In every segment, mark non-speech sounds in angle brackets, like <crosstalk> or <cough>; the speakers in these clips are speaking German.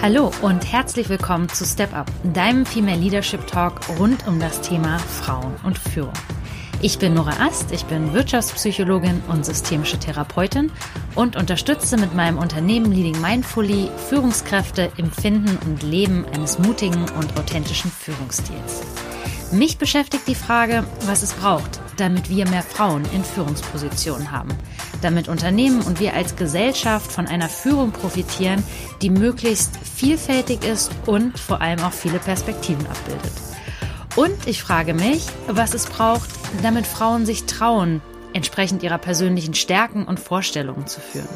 Hallo und herzlich willkommen zu Step Up, deinem Female Leadership Talk rund um das Thema Frauen und Führung. Ich bin Nora Ast, ich bin Wirtschaftspsychologin und systemische Therapeutin und unterstütze mit meinem Unternehmen Leading Mindfully Führungskräfte im Finden und Leben eines mutigen und authentischen Führungsstils. Mich beschäftigt die Frage, was es braucht, damit wir mehr Frauen in Führungspositionen haben, damit Unternehmen und wir als Gesellschaft von einer Führung profitieren, die möglichst vielfältig ist und vor allem auch viele Perspektiven abbildet. Und ich frage mich, was es braucht, damit Frauen sich trauen, entsprechend ihrer persönlichen Stärken und Vorstellungen zu führen.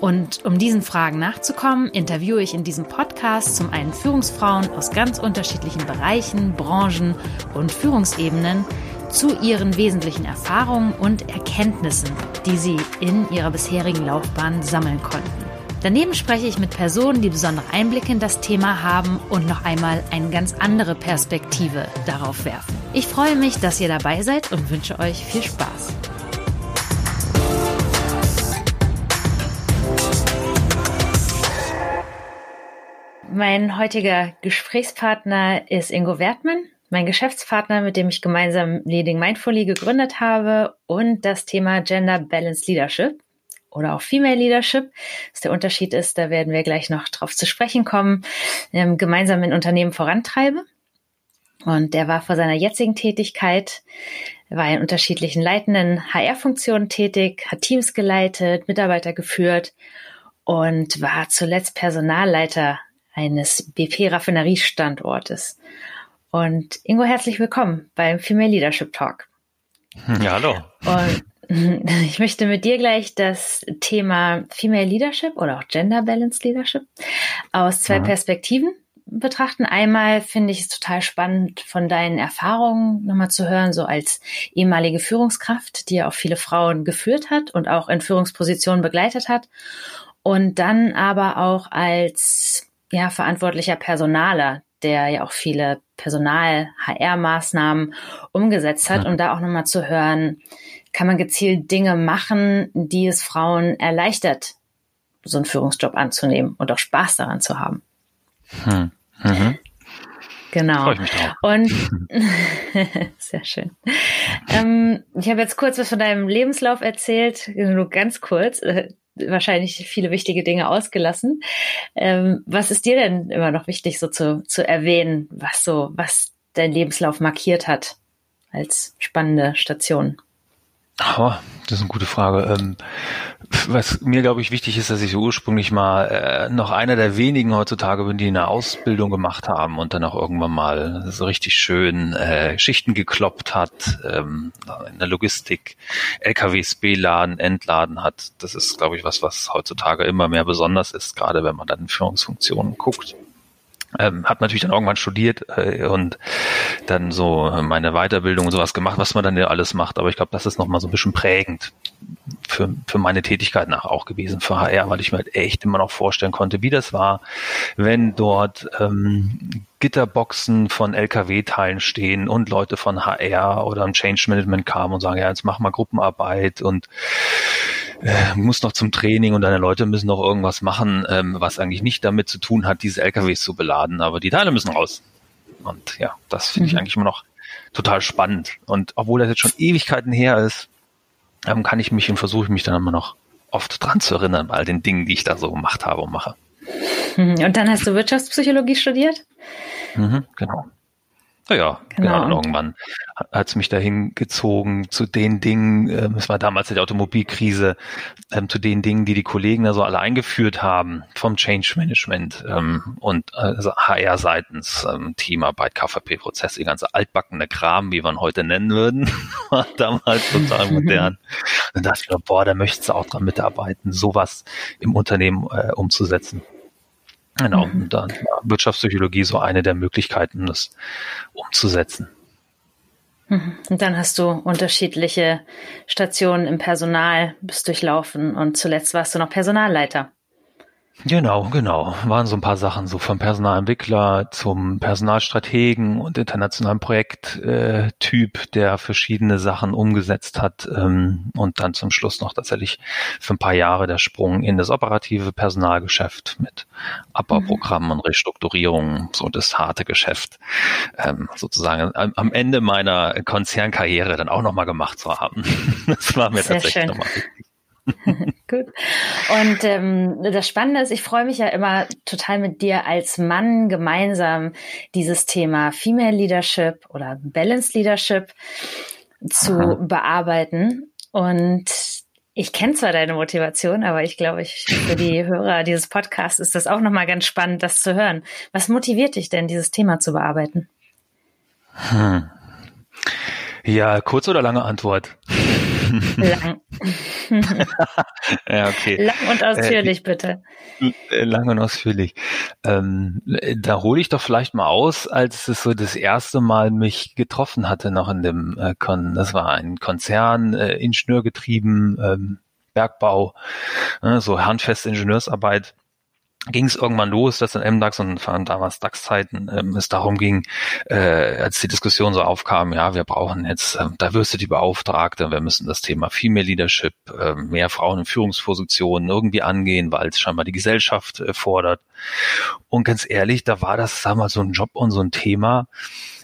Und um diesen Fragen nachzukommen, interviewe ich in diesem Podcast zum einen Führungsfrauen aus ganz unterschiedlichen Bereichen, Branchen und Führungsebenen zu ihren wesentlichen Erfahrungen und Erkenntnissen, die sie in ihrer bisherigen Laufbahn sammeln konnten. Daneben spreche ich mit Personen, die besondere Einblicke in das Thema haben und noch einmal eine ganz andere Perspektive darauf werfen. Ich freue mich, dass ihr dabei seid und wünsche euch viel Spaß. Mein heutiger Gesprächspartner ist Ingo Wertmann, mein Geschäftspartner, mit dem ich gemeinsam Leading Mindfully gegründet habe und das Thema Gender Balanced Leadership oder auch Female Leadership. Was der Unterschied ist, da werden wir gleich noch drauf zu sprechen kommen, ähm, gemeinsam in Unternehmen vorantreibe. Und der war vor seiner jetzigen Tätigkeit, war in unterschiedlichen leitenden HR-Funktionen tätig, hat Teams geleitet, Mitarbeiter geführt und war zuletzt Personalleiter eines BP-Raffineriestandortes. Und Ingo, herzlich willkommen beim Female Leadership Talk. Ja, hallo. Und <laughs> ich möchte mit dir gleich das Thema Female Leadership oder auch Gender Balanced Leadership aus zwei mhm. Perspektiven betrachten. Einmal finde ich es total spannend, von deinen Erfahrungen nochmal zu hören, so als ehemalige Führungskraft, die ja auch viele Frauen geführt hat und auch in Führungspositionen begleitet hat. Und dann aber auch als ja, verantwortlicher Personaler, der ja auch viele Personal-HR-Maßnahmen umgesetzt hat, ja. um da auch nochmal zu hören, kann man gezielt Dinge machen, die es Frauen erleichtert, so einen Führungsjob anzunehmen und auch Spaß daran zu haben. Hm. Mhm. Genau. Und <laughs> sehr schön. Ähm, ich habe jetzt kurz was von deinem Lebenslauf erzählt, nur ganz kurz. Wahrscheinlich viele wichtige Dinge ausgelassen. Ähm, was ist dir denn immer noch wichtig, so zu, zu erwähnen, was so, was dein Lebenslauf markiert hat als spannende Station? Oh, das ist eine gute Frage. Ähm, was mir, glaube ich, wichtig ist, dass ich ursprünglich mal äh, noch einer der wenigen heutzutage bin, die eine Ausbildung gemacht haben und dann auch irgendwann mal so richtig schön äh, Schichten gekloppt hat, ähm, in der Logistik LKWs beladen, entladen hat. Das ist, glaube ich, was, was heutzutage immer mehr besonders ist, gerade wenn man dann in Führungsfunktionen guckt. Ähm, habe natürlich dann irgendwann studiert äh, und dann so meine Weiterbildung und sowas gemacht, was man dann ja alles macht. Aber ich glaube, das ist nochmal so ein bisschen prägend für, für meine Tätigkeit nach auch gewesen für HR, weil ich mir halt echt immer noch vorstellen konnte, wie das war, wenn dort ähm, Gitterboxen von LKW-Teilen stehen und Leute von HR oder ein Change Management kamen und sagen, ja, jetzt mach mal Gruppenarbeit und äh, muss noch zum Training und deine Leute müssen noch irgendwas machen, ähm, was eigentlich nicht damit zu tun hat, diese LKWs zu beladen, aber die Teile müssen raus. Und ja, das finde ich mhm. eigentlich immer noch total spannend. Und obwohl das jetzt schon Ewigkeiten her ist, ähm, kann ich mich und versuche mich dann immer noch oft dran zu erinnern bei all den Dingen, die ich da so gemacht habe und mache. Mhm. Und dann hast du Wirtschaftspsychologie studiert? Mhm, genau. Naja, genau. genau. Und irgendwann hat es mich dahin gezogen zu den Dingen, ähm, es war damals die Automobilkrise, ähm, zu den Dingen, die die Kollegen da so alle eingeführt haben, vom Change Management ähm, und also HR seitens, ähm, Teamarbeit, KVP-Prozess, die ganze altbackene Kram, wie man heute nennen würden, <laughs> war damals total <laughs> modern. Und da dachte ich mir, boah, da möchtest du auch dran mitarbeiten, sowas im Unternehmen äh, umzusetzen. Genau, mhm. und dann Wirtschaftspsychologie so eine der Möglichkeiten, das umzusetzen. Mhm. Und dann hast du unterschiedliche Stationen im Personal bist durchlaufen und zuletzt warst du noch Personalleiter. Genau, genau. Waren so ein paar Sachen so vom Personalentwickler zum Personalstrategen und internationalen Projekttyp, äh, der verschiedene Sachen umgesetzt hat ähm, und dann zum Schluss noch tatsächlich für ein paar Jahre der Sprung in das operative Personalgeschäft mit Abbauprogrammen und Restrukturierungen, so das harte Geschäft ähm, sozusagen am Ende meiner Konzernkarriere dann auch nochmal gemacht zu haben. <laughs> Das war mir Sehr tatsächlich nochmal wichtig. <laughs> Gut. Und ähm, das Spannende ist, ich freue mich ja immer total mit dir als Mann gemeinsam dieses Thema Female Leadership oder Balance Leadership zu Aha. bearbeiten. Und ich kenne zwar deine Motivation, aber ich glaube, ich, für die Hörer dieses Podcasts ist das auch nochmal ganz spannend, das zu hören. Was motiviert dich denn, dieses Thema zu bearbeiten? Hm. Ja, kurze oder lange Antwort? Lang. <laughs> ja, okay. Lang und ausführlich, äh, bitte. Lang und ausführlich. Ähm, da hole ich doch vielleicht mal aus, als es so das erste Mal mich getroffen hatte, noch in dem äh, Kon. Das war ein Konzern, äh, Ingenieurgetrieben, ähm, Bergbau, äh, so handfeste Ingenieursarbeit ging es irgendwann los, dass in MDAX und vor allem damals DAX-Zeiten ähm, es darum ging, äh, als die Diskussion so aufkam, ja, wir brauchen jetzt äh, Diversity-Beauftragte, wir müssen das Thema Female Leadership, äh, mehr Frauen in Führungspositionen irgendwie angehen, weil es scheinbar die Gesellschaft äh, fordert. Und ganz ehrlich, da war das, sag mal, so ein Job und so ein Thema,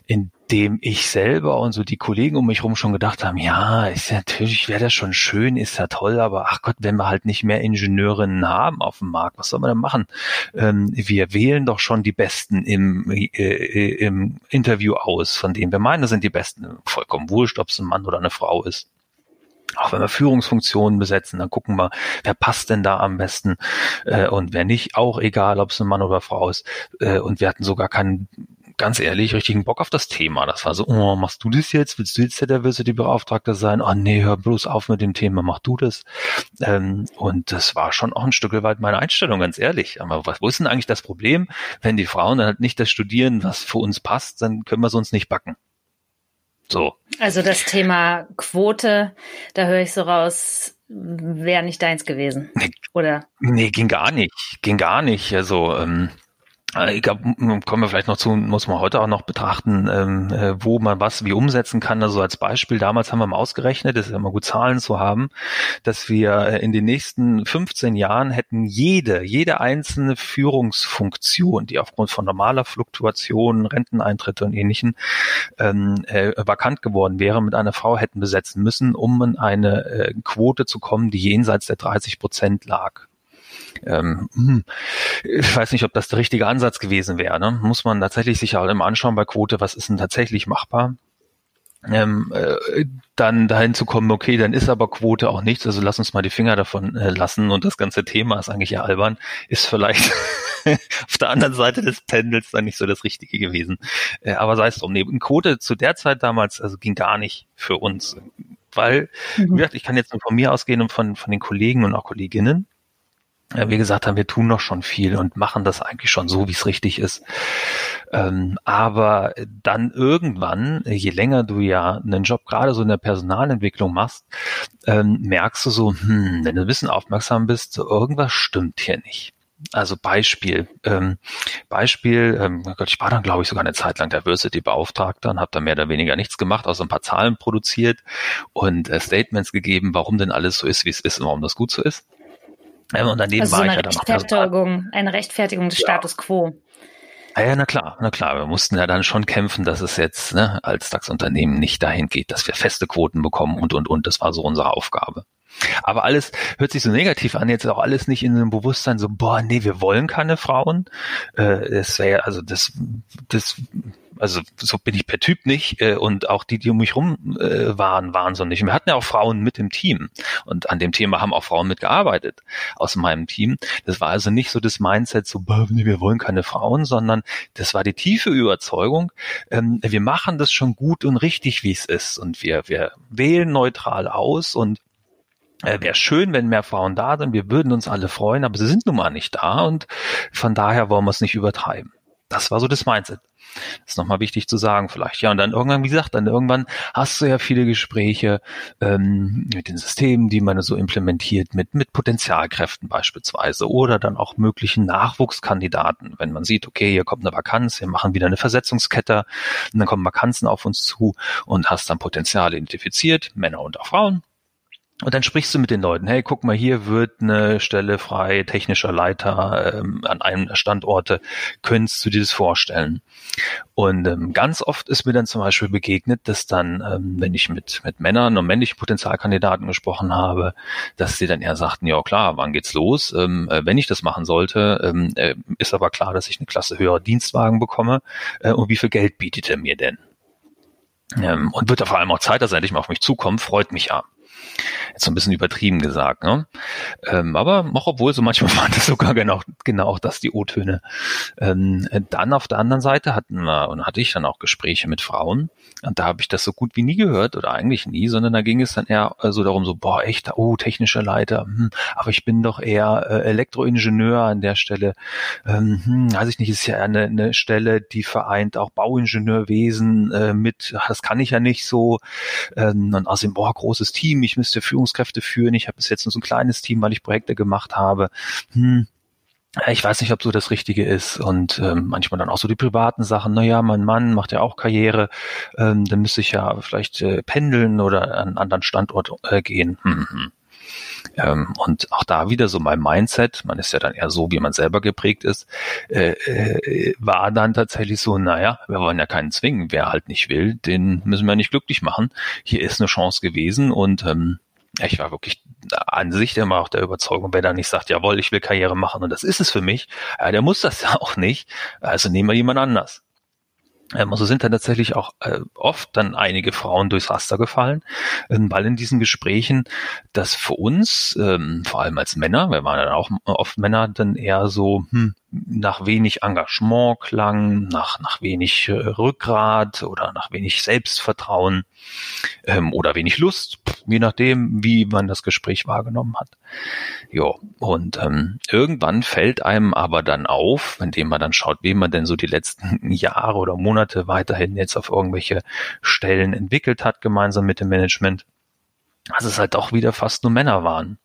in dem ich selber und so die Kollegen um mich rum schon gedacht haben, ja, ist natürlich, wäre das schon schön, ist ja toll, aber ach Gott, wenn wir halt nicht mehr Ingenieurinnen haben auf dem Markt, was soll man denn machen? Ähm, wir wählen doch schon die Besten im, äh, äh, im Interview aus, von denen wir meinen, das sind die Besten. Vollkommen wurscht, ob es ein Mann oder eine Frau ist auch wenn wir Führungsfunktionen besetzen, dann gucken wir, wer passt denn da am besten äh, und wer nicht, auch egal, ob es ein Mann oder Frau ist. Äh, und wir hatten sogar keinen ganz ehrlich richtigen Bock auf das Thema. Das war so, oh, machst du das jetzt? Willst du jetzt der Diversity-Beauftragte sein? Oh nee, hör bloß auf mit dem Thema, mach du das. Ähm, und das war schon auch ein Stück weit meine Einstellung, ganz ehrlich. Aber was, wo ist denn eigentlich das Problem? Wenn die Frauen dann halt nicht das studieren, was für uns passt, dann können wir es uns nicht backen. So. Also das Thema Quote, da höre ich so raus, wäre nicht deins gewesen. Nee, oder? Nee, ging gar nicht. Ging gar nicht. Also, ähm, äh, ich glaube, kommen wir vielleicht noch zu, muss man heute auch noch betrachten, ähm, äh, wo man was wie umsetzen kann. Also als Beispiel, damals haben wir mal ausgerechnet, das ist immer gut Zahlen zu haben, dass wir äh, in den nächsten 15 Jahren hätten jede, jede einzelne Führungsfunktion, die aufgrund von normaler Fluktuation, Renteneintritte und ähnlichen ähm, äh, vakant geworden wäre, mit einer Frau hätten besetzen müssen, um in eine äh, Quote zu kommen, die jenseits der 30 Prozent lag ähm, hm, ich weiß nicht, ob das der richtige Ansatz gewesen wäre. Ne? Muss man tatsächlich sich auch immer anschauen bei Quote, was ist denn tatsächlich machbar? Ähm, äh, dann dahin zu kommen, okay, dann ist aber Quote auch nichts, also lass uns mal die Finger davon äh, lassen und das ganze Thema ist eigentlich ja albern, ist vielleicht <laughs> auf der anderen Seite des Pendels dann nicht so das Richtige gewesen. Äh, aber sei es drum, nee, Quote zu der Zeit damals, also ging gar nicht für uns, weil, mhm. wie gesagt, ich kann jetzt nur von mir ausgehen und von, von den Kollegen und auch Kolleginnen, wir gesagt haben, wir tun noch schon viel und machen das eigentlich schon so, wie es richtig ist. Ähm, aber dann irgendwann, je länger du ja einen Job gerade so in der Personalentwicklung machst, ähm, merkst du so, hm, wenn du ein bisschen aufmerksam bist, so irgendwas stimmt hier nicht. Also Beispiel, ähm, Beispiel, ähm, oh Gott, ich war dann glaube ich sogar eine Zeit lang Diversity-Beauftragter und habe da mehr oder weniger nichts gemacht, außer ein paar Zahlen produziert und äh, Statements gegeben, warum denn alles so ist, wie es ist und warum das gut so ist. Ja, und daneben also war so eine ich ja dann Rechtfertigung, eine Rechtfertigung des ja. Status quo. Ja, na klar, na klar. Wir mussten ja dann schon kämpfen, dass es jetzt ne, als DAX-Unternehmen nicht dahin geht, dass wir feste Quoten bekommen und, und, und. Das war so unsere Aufgabe. Aber alles hört sich so negativ an, jetzt auch alles nicht in einem Bewusstsein so, boah, nee, wir wollen keine Frauen. Äh, das wäre also das, das also so bin ich per Typ nicht äh, und auch die, die um mich rum äh, waren, waren so nicht. Wir hatten ja auch Frauen mit im Team und an dem Thema haben auch Frauen mitgearbeitet aus meinem Team. Das war also nicht so das Mindset, so wir wollen keine Frauen, sondern das war die tiefe Überzeugung, ähm, wir machen das schon gut und richtig, wie es ist und wir, wir wählen neutral aus und äh, Wäre schön, wenn mehr Frauen da sind. Wir würden uns alle freuen, aber sie sind nun mal nicht da und von daher wollen wir es nicht übertreiben. Das war so das Mindset. Das ist nochmal wichtig zu sagen vielleicht. Ja, und dann irgendwann, wie gesagt, dann irgendwann hast du ja viele Gespräche ähm, mit den Systemen, die man so implementiert, mit, mit Potenzialkräften beispielsweise oder dann auch möglichen Nachwuchskandidaten. Wenn man sieht, okay, hier kommt eine Vakanz, wir machen wieder eine Versetzungskette und dann kommen Vakanzen auf uns zu und hast dann Potenziale identifiziert, Männer und auch Frauen und dann sprichst du mit den Leuten, hey, guck mal, hier wird eine Stelle frei, technischer Leiter ähm, an einem der Standorte, könntest du dir das vorstellen? Und ähm, ganz oft ist mir dann zum Beispiel begegnet, dass dann, ähm, wenn ich mit, mit Männern und männlichen Potenzialkandidaten gesprochen habe, dass sie dann eher sagten, ja klar, wann geht's los? Ähm, äh, wenn ich das machen sollte, ähm, äh, ist aber klar, dass ich eine Klasse höherer Dienstwagen bekomme. Äh, und wie viel Geld bietet er mir denn? Ähm, und wird da vor allem auch Zeit, dass er endlich mal auf mich zukommt, freut mich ja. Jetzt so ein bisschen übertrieben gesagt, ne? Ähm, aber auch obwohl so manchmal <laughs> waren das sogar genau, genau auch das die O-Töne. Ähm, dann auf der anderen Seite hatten wir und hatte ich dann auch Gespräche mit Frauen und da habe ich das so gut wie nie gehört oder eigentlich nie, sondern da ging es dann eher so darum, so boah echt, oh technischer Leiter, hm, aber ich bin doch eher äh, Elektroingenieur an der Stelle. Ähm, hm, weiß ich nicht, ist ja eine, eine Stelle, die vereint auch Bauingenieurwesen äh, mit, das kann ich ja nicht so. Ähm, und außerdem boah großes Team, ich müsste Führungskräfte führen. Ich habe bis jetzt nur so ein kleines Team, weil ich Projekte gemacht habe. Hm, ich weiß nicht, ob so das Richtige ist und ähm, manchmal dann auch so die privaten Sachen. Naja, mein Mann macht ja auch Karriere, ähm, dann müsste ich ja vielleicht äh, pendeln oder an einen anderen Standort äh, gehen. Hm, hm. Ähm, und auch da wieder so mein Mindset, man ist ja dann eher so, wie man selber geprägt ist, äh, äh, war dann tatsächlich so, naja, wir wollen ja keinen zwingen. Wer halt nicht will, den müssen wir nicht glücklich machen. Hier ist eine Chance gewesen und ähm, ich war wirklich an sich immer auch der Überzeugung, wer da nicht sagt, jawohl, ich will Karriere machen und das ist es für mich, ja, der muss das <laughs> ja auch nicht. Also nehmen wir jemand anders. Ähm, also sind dann tatsächlich auch äh, oft dann einige Frauen durchs Raster gefallen, ähm, weil in diesen Gesprächen das für uns, ähm, vor allem als Männer, wir waren dann auch oft Männer, dann eher so, hm, nach wenig Engagement klang, nach, nach wenig äh, Rückgrat oder nach wenig Selbstvertrauen ähm, oder wenig Lust, je nachdem, wie man das Gespräch wahrgenommen hat. Jo, und ähm, irgendwann fällt einem aber dann auf, indem man dann schaut, wie man denn so die letzten <laughs> Jahre oder Monate weiterhin jetzt auf irgendwelche Stellen entwickelt hat, gemeinsam mit dem Management, dass es halt auch wieder fast nur Männer waren.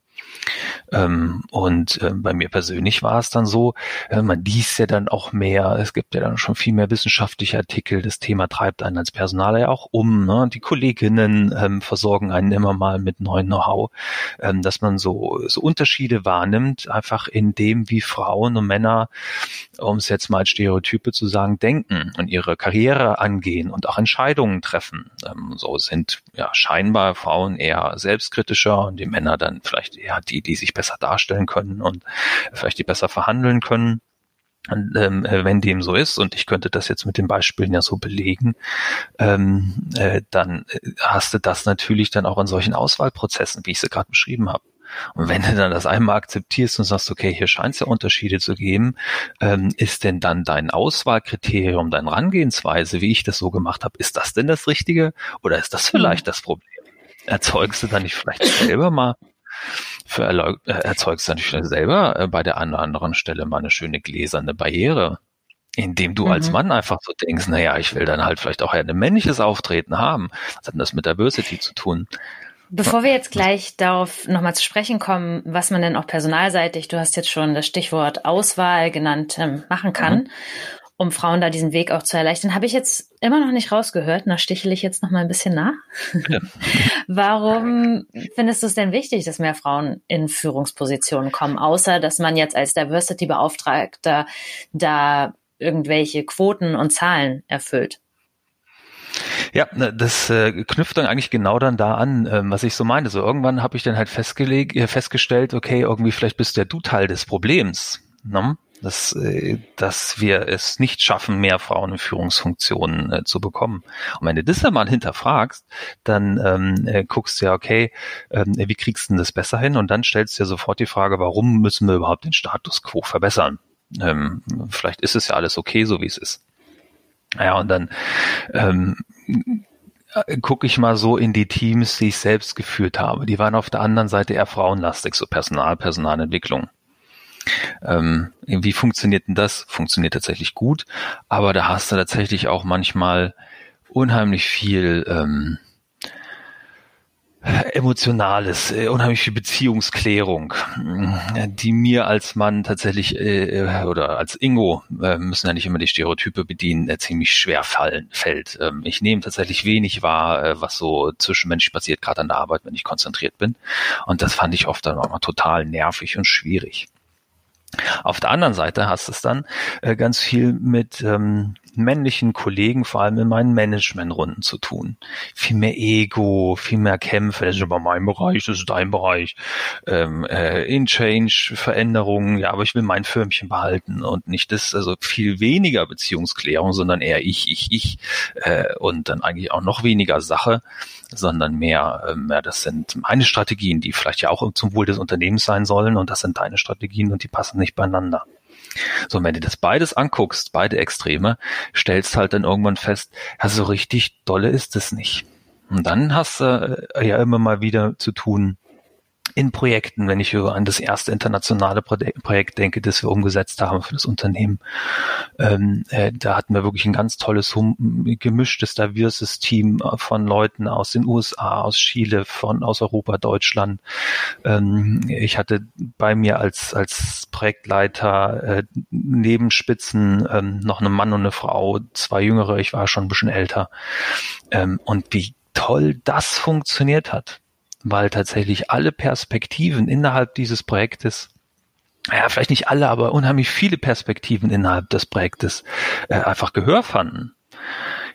Ähm, und äh, bei mir persönlich war es dann so, äh, man liest ja dann auch mehr, es gibt ja dann schon viel mehr wissenschaftliche Artikel, das Thema treibt einen als Personaler ja auch um, ne? die Kolleginnen ähm, versorgen einen immer mal mit neuen Know-how, ähm, dass man so, so Unterschiede wahrnimmt, einfach in dem, wie Frauen und Männer, um es jetzt mal als Stereotype zu sagen, denken und ihre Karriere angehen und auch Entscheidungen treffen. Ähm, so sind ja scheinbar Frauen eher selbstkritischer und die Männer dann vielleicht eher die, die sich besser darstellen können und vielleicht die besser verhandeln können. Und, ähm, äh, wenn dem so ist, und ich könnte das jetzt mit den Beispielen ja so belegen, ähm, äh, dann äh, hast du das natürlich dann auch in solchen Auswahlprozessen, wie ich sie gerade beschrieben habe. Und wenn du dann das einmal akzeptierst und sagst, okay, hier scheint es ja Unterschiede zu geben, ähm, ist denn dann dein Auswahlkriterium, deine Herangehensweise, wie ich das so gemacht habe, ist das denn das Richtige oder ist das vielleicht mhm. das Problem? Erzeugst du dann nicht vielleicht selber mal für äh, erzeugst du natürlich selber äh, bei der einen oder anderen Stelle mal eine schöne gläserne Barriere, indem du mhm. als Mann einfach so denkst, naja, ich will dann halt vielleicht auch ein männliches Auftreten haben. Was hat denn das mit Diversity zu tun? Bevor wir jetzt gleich darauf nochmal zu sprechen kommen, was man denn auch personalseitig, du hast jetzt schon das Stichwort Auswahl genannt, ähm, machen kann. Mhm um Frauen da diesen Weg auch zu erleichtern. Habe ich jetzt immer noch nicht rausgehört. Da stichle ich jetzt noch mal ein bisschen nach. Ja. <laughs> Warum findest du es denn wichtig, dass mehr Frauen in Führungspositionen kommen, außer dass man jetzt als Diversity-Beauftragter da irgendwelche Quoten und Zahlen erfüllt? Ja, das äh, knüpft dann eigentlich genau dann da an, ähm, was ich so meine. So irgendwann habe ich dann halt festgelegt, äh, festgestellt, okay, irgendwie vielleicht bist ja du Teil des Problems. Ne? Dass, äh, dass wir es nicht schaffen, mehr Frauen in Führungsfunktionen äh, zu bekommen. Und wenn du das dann mal hinterfragst, dann ähm, äh, guckst du ja, okay, ähm, wie kriegst du denn das besser hin? Und dann stellst du dir sofort die Frage, warum müssen wir überhaupt den Status quo verbessern? Ähm, vielleicht ist es ja alles okay, so wie es ist. Ja, und dann ähm, gucke ich mal so in die Teams, die ich selbst geführt habe. Die waren auf der anderen Seite eher frauenlastig, so Personal, Personalentwicklung. Ähm, wie funktioniert denn das? Funktioniert tatsächlich gut, aber da hast du tatsächlich auch manchmal unheimlich viel ähm, Emotionales, äh, unheimlich viel Beziehungsklärung, äh, die mir als Mann tatsächlich äh, oder als Ingo äh, müssen ja nicht immer die Stereotype bedienen, äh, ziemlich schwer fallen fällt. Ähm, ich nehme tatsächlich wenig wahr, äh, was so zwischenmenschlich passiert, gerade an der Arbeit, wenn ich konzentriert bin. Und das fand ich oft dann auch mal total nervig und schwierig. Auf der anderen Seite hast es dann äh, ganz viel mit ähm, männlichen Kollegen, vor allem in meinen Managementrunden zu tun. Viel mehr Ego, viel mehr Kämpfe, das ist aber mein Bereich, das ist dein Bereich. Ähm, äh, in Change, Veränderungen, ja, aber ich will mein Firmchen behalten und nicht das, also viel weniger Beziehungsklärung, sondern eher ich, ich, ich äh, und dann eigentlich auch noch weniger Sache sondern mehr, äh, mehr, das sind meine Strategien, die vielleicht ja auch zum Wohl des Unternehmens sein sollen und das sind deine Strategien und die passen nicht beieinander. So, und wenn du das beides anguckst, beide Extreme, stellst halt dann irgendwann fest, ja, so richtig dolle ist es nicht. Und dann hast du äh, ja immer mal wieder zu tun in Projekten, wenn ich an das erste internationale Projekt denke, das wir umgesetzt haben für das Unternehmen. Ähm, äh, da hatten wir wirklich ein ganz tolles, gemischtes, diverses Team von Leuten aus den USA, aus Chile, von aus Europa, Deutschland. Ähm, ich hatte bei mir als als Projektleiter äh, neben ähm, noch einen Mann und eine Frau, zwei Jüngere. Ich war schon ein bisschen älter. Ähm, und wie toll das funktioniert hat weil tatsächlich alle Perspektiven innerhalb dieses Projektes ja, vielleicht nicht alle, aber unheimlich viele Perspektiven innerhalb des Projektes äh, einfach Gehör fanden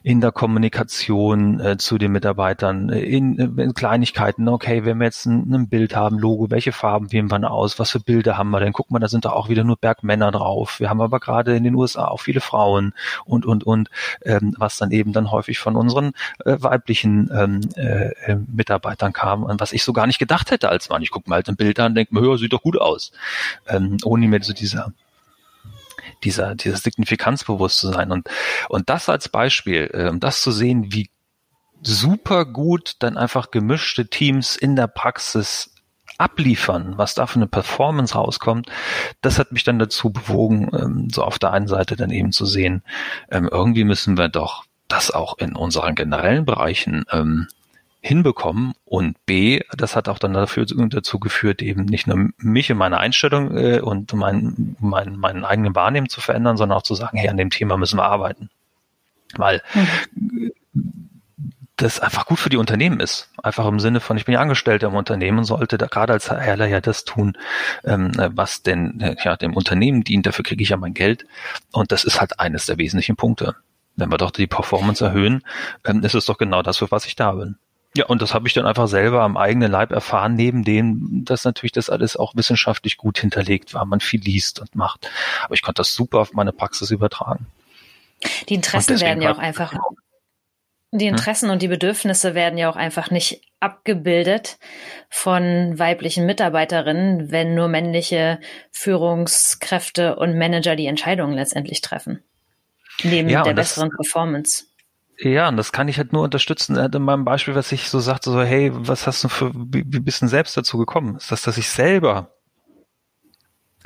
in der Kommunikation äh, zu den Mitarbeitern, äh, in, äh, in Kleinigkeiten, okay, wenn wir jetzt ein, ein, Bild haben, Logo, welche Farben wählen wir aus, was für Bilder haben wir denn? Guck mal, da sind da auch wieder nur Bergmänner drauf. Wir haben aber gerade in den USA auch viele Frauen und, und, und, ähm, was dann eben dann häufig von unseren äh, weiblichen ähm, äh, äh Mitarbeitern kam und was ich so gar nicht gedacht hätte als Mann. Ich gucke mal halt ein Bild an denke mir, ja, sieht doch gut aus. Ähm, ohne mir so dieser dieser, Signifikanzbewusstsein und, und das als Beispiel, um das zu sehen, wie super gut dann einfach gemischte Teams in der Praxis abliefern, was da für eine Performance rauskommt, das hat mich dann dazu bewogen, ähm, so auf der einen Seite dann eben zu sehen, ähm, irgendwie müssen wir doch das auch in unseren generellen Bereichen ähm, hinbekommen und B, das hat auch dann dafür, dazu geführt, eben nicht nur mich und meine Einstellung äh, und mein, mein, meinen eigenen Wahrnehmen zu verändern, sondern auch zu sagen, hey, an dem Thema müssen wir arbeiten. Weil mhm. das einfach gut für die Unternehmen ist. Einfach im Sinne von, ich bin ja Angestellter im Unternehmen und sollte da gerade als Herrler ja das tun, ähm, was denn ja dem Unternehmen dient, dafür kriege ich ja mein Geld. Und das ist halt eines der wesentlichen Punkte. Wenn wir doch die Performance erhöhen, ähm, ist es doch genau das, für was ich da bin. Ja, und das habe ich dann einfach selber am eigenen Leib erfahren, neben dem, dass natürlich das alles auch wissenschaftlich gut hinterlegt war, man viel liest und macht. Aber ich konnte das super auf meine Praxis übertragen. Die Interessen werden ja auch einfach, die hm? Interessen hm? und die Bedürfnisse werden ja auch einfach nicht abgebildet von weiblichen Mitarbeiterinnen, wenn nur männliche Führungskräfte und Manager die Entscheidungen letztendlich treffen. Neben ja, der besseren Performance. Ja, und das kann ich halt nur unterstützen. In meinem Beispiel, was ich so sagte, so, hey, was hast du für, wie, bist du selbst dazu gekommen? Ist das, dass ich selber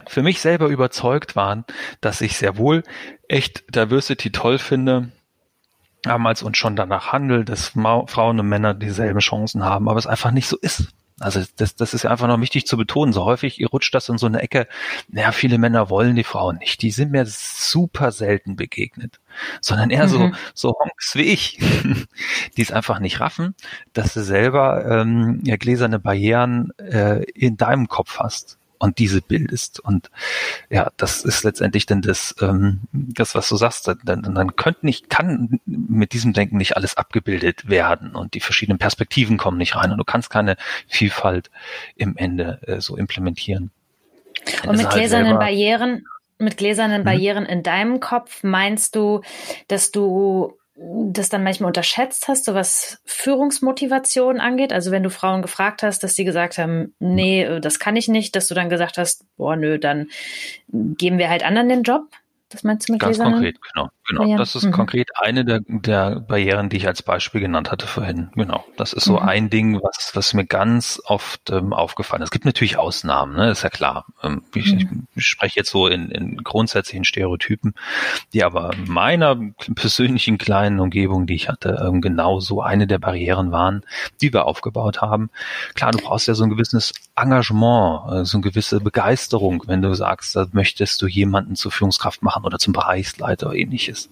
für mich selber überzeugt war, dass ich sehr wohl echt Diversity toll finde, damals und schon danach handel, dass Frauen und Männer dieselben Chancen haben, aber es einfach nicht so ist. Also das, das ist einfach noch wichtig zu betonen. So häufig ihr rutscht das in so eine Ecke. Naja, viele Männer wollen die Frauen nicht. Die sind mir super selten begegnet, sondern eher mhm. so so Honks wie ich, <laughs> die es einfach nicht raffen, dass du selber ähm, ja, gläserne Barrieren äh, in deinem Kopf hast und diese bildest. Und ja, das ist letztendlich dann das, ähm, das was du sagst. Dann, dann könnte nicht, kann mit diesem Denken nicht alles abgebildet werden und die verschiedenen Perspektiven kommen nicht rein und du kannst keine Vielfalt im Ende äh, so implementieren. Und mit halt gläsernen Barrieren, mit gläsernen mhm. Barrieren in deinem Kopf meinst du, dass du das dann manchmal unterschätzt hast, so was Führungsmotivation angeht? Also wenn du Frauen gefragt hast, dass sie gesagt haben, nee, das kann ich nicht, dass du dann gesagt hast, boah, nö, dann geben wir halt anderen den Job? Das meinst du mit Ganz Gläsern? konkret, genau. genau. Das ist Mhm. konkret eine der, der Barrieren, die ich als Beispiel genannt hatte vorhin. Genau. Das ist so Mhm. ein Ding, was, was mir ganz oft ähm, aufgefallen ist. Es gibt natürlich Ausnahmen, ne? ist ja klar. Ähm, ich, Mhm. ich spreche jetzt so in, in grundsätzlichen Stereotypen, die aber in meiner persönlichen kleinen Umgebung, die ich hatte, ähm, genau so eine der Barrieren waren, die wir aufgebaut haben. Klar, du brauchst ja so ein gewisses Engagement, äh, so eine gewisse Begeisterung, wenn du sagst, da möchtest du jemanden zur Führungskraft machen oder zum Bereichsleiter oder ähnliches.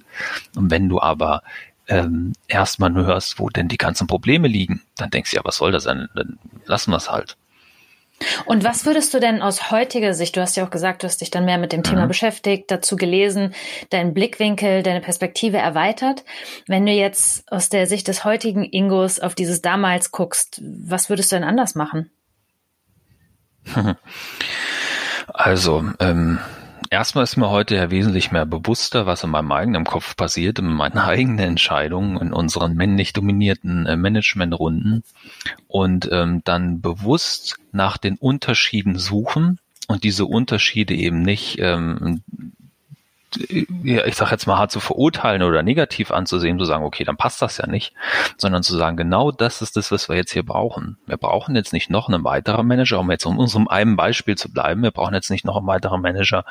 Und wenn du aber ähm, erstmal nur hörst, wo denn die ganzen Probleme liegen, dann denkst du, ja, was soll das sein? Dann lassen wir es halt. Und was würdest du denn aus heutiger Sicht, du hast ja auch gesagt, du hast dich dann mehr mit dem Thema Mhm. beschäftigt, dazu gelesen, deinen Blickwinkel, deine Perspektive erweitert. Wenn du jetzt aus der Sicht des heutigen Ingos auf dieses damals guckst, was würdest du denn anders machen? <laughs> Also, ähm, erstmal ist mir heute ja wesentlich mehr bewusster, was in meinem eigenen Kopf passiert, in meinen <laughs> eigenen Entscheidungen, in unseren männlich dominierten äh, Managementrunden. Und ähm, dann bewusst nach den Unterschieden suchen und diese Unterschiede eben nicht ähm, ich sag jetzt mal hart zu verurteilen oder negativ anzusehen, zu sagen, okay, dann passt das ja nicht, sondern zu sagen, genau das ist das, was wir jetzt hier brauchen. Wir brauchen jetzt nicht noch einen weiteren Manager, um jetzt in unserem einem Beispiel zu bleiben, wir brauchen jetzt nicht noch einen weiteren Manager,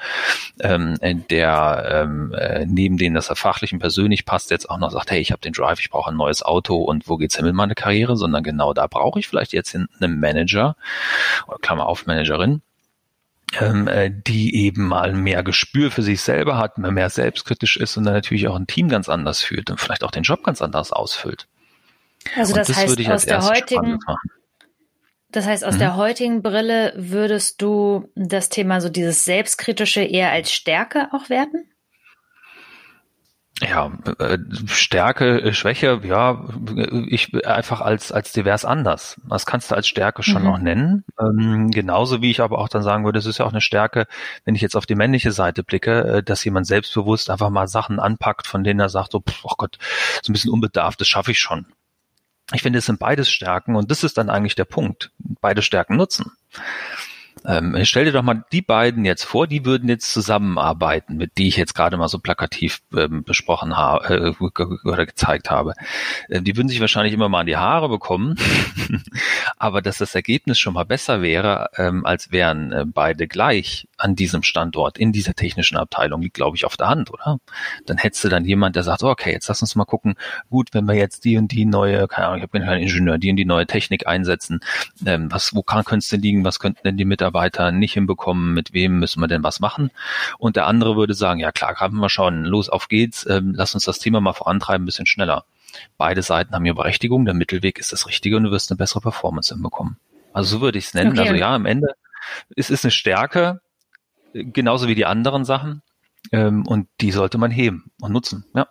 ähm, der ähm, äh, neben denen, dass er fachlich und persönlich passt, jetzt auch noch sagt, hey, ich habe den Drive, ich brauche ein neues Auto und wo geht's hin mit meiner Karriere, sondern genau da brauche ich vielleicht jetzt einen Manager, Klammer auf Managerin, äh, die eben mal mehr Gespür für sich selber hat, mehr, selbstkritisch ist und dann natürlich auch ein Team ganz anders fühlt und vielleicht auch den Job ganz anders ausfüllt. Also Und das, heißt, aus der heutigen, das heißt, aus Mhm. der heutigen Brille würdest du das Thema so dieses Selbstkritische eher als Stärke auch werten? Ja, äh, Stärke, äh, Schwäche, ja, ich einfach als als divers anders. Das kannst du als Stärke schon Mhm. noch nennen. Ähm, genauso wie ich aber auch dann sagen würde, es ist ja auch eine Stärke, wenn ich jetzt auf die männliche Seite blicke, äh, dass jemand selbstbewusst einfach mal Sachen anpackt, von denen er sagt, so, pff, oh Gott, so ein bisschen unbedarft, das schaffe ich schon. Ich finde, es sind beides Stärken und das ist dann eigentlich der Punkt. Beide Stärken nutzen. Ähm, stell dir doch mal die beiden jetzt vor, die würden jetzt zusammenarbeiten, mit die ich jetzt gerade mal so plakativ ähm, besprochen habe äh, oder gezeigt habe. Äh, die würden sich wahrscheinlich immer mal in die Haare bekommen, <laughs> aber dass das Ergebnis schon mal besser wäre, ähm, als wären äh, beide gleich an diesem Standort, in dieser technischen Abteilung, liegt, glaube ich, auf der Hand, oder? Dann hättest du dann jemand, der sagt, okay, jetzt lass uns mal gucken, gut, wenn wir jetzt die und die neue, keine Ahnung, ich bin kein Ingenieur, die und die neue Technik einsetzen, ähm, was, wo kann, könnte es denn liegen, was könnten denn die Mitarbeiter nicht hinbekommen, mit wem müssen wir denn was machen? Und der andere würde sagen, ja klar, gerade mal schauen, los, auf geht's, ähm, lass uns das Thema mal vorantreiben, ein bisschen schneller. Beide Seiten haben ihre Berechtigung, der Mittelweg ist das Richtige und du wirst eine bessere Performance hinbekommen. Also so würde ich es nennen. Okay. Also ja, am Ende es ist eine Stärke, äh, genauso wie die anderen Sachen, ähm, und die sollte man heben und nutzen. Ja.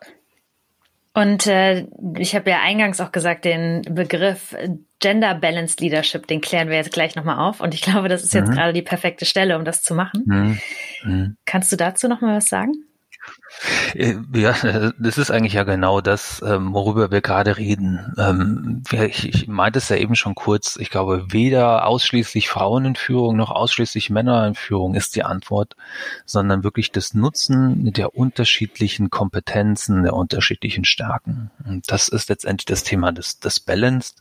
Und äh, ich habe ja eingangs auch gesagt, den Begriff Gender Balanced Leadership, den klären wir jetzt gleich nochmal auf. Und ich glaube, das ist jetzt Mhm. gerade die perfekte Stelle, um das zu machen. Mhm. Mhm. Kannst du dazu nochmal was sagen? Äh, Ja, das ist eigentlich ja genau das, ähm, worüber wir gerade reden. Ähm, Ich, ich meinte es ja eben schon kurz. Ich glaube, weder ausschließlich Frauen in Führung noch ausschließlich Männer in Führung ist die Antwort, sondern wirklich das Nutzen der unterschiedlichen Kompetenzen, der unterschiedlichen Stärken. Und das ist letztendlich das Thema des, des Balanced.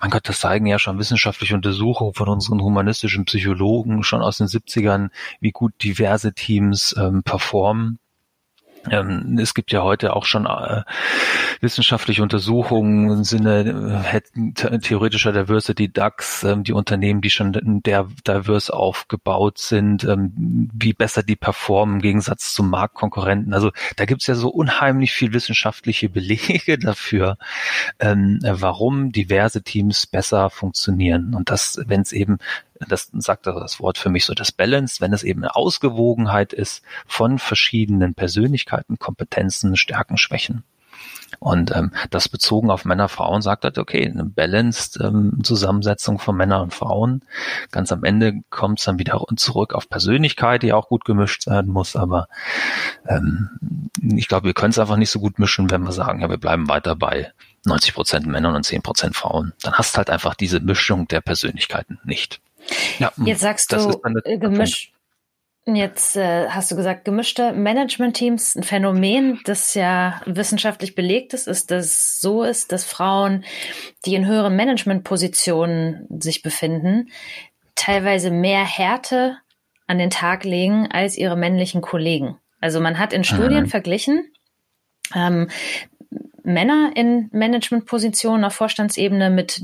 Mein Gott, das zeigen ja schon wissenschaftliche Untersuchungen von unseren humanistischen Psychologen schon aus den 70ern, wie gut diverse Teams ähm, performen. Ähm, es gibt ja heute auch schon äh, wissenschaftliche Untersuchungen im Sinne äh, theoretischer Diversity DAX, ähm, die Unternehmen, die schon der divers aufgebaut sind, ähm, wie besser die performen im Gegensatz zum Marktkonkurrenten. Also da gibt's ja so unheimlich viel wissenschaftliche Belege <laughs> dafür, ähm, äh, warum diverse Teams besser funktionieren. Und das, wenn es eben das sagt also das Wort für mich so, das Balance, wenn es eben eine Ausgewogenheit ist von verschiedenen Persönlichkeiten, Kompetenzen, Stärken, Schwächen. Und ähm, das bezogen auf Männer, Frauen sagt halt, okay, eine balanced ähm, Zusammensetzung von Männern und Frauen. Ganz am Ende kommt es dann wieder zurück auf Persönlichkeit, die auch gut gemischt sein muss. Aber ähm, ich glaube, wir können es einfach nicht so gut mischen, wenn wir sagen, ja, wir bleiben weiter bei 90 Prozent Männern und 10 Prozent Frauen. Dann hast halt einfach diese Mischung der Persönlichkeiten nicht. Ja, Jetzt sagst das du äh, Punkt. gemisch, Jetzt äh, hast du gesagt, gemischte Management-Teams, ein Phänomen, das ja wissenschaftlich belegt ist, ist, dass es so ist, dass Frauen, die in höheren Management-Positionen sich befinden, teilweise mehr Härte an den Tag legen als ihre männlichen Kollegen. Also man hat in Studien mhm. verglichen, ähm, Männer in Managementpositionen auf Vorstandsebene mit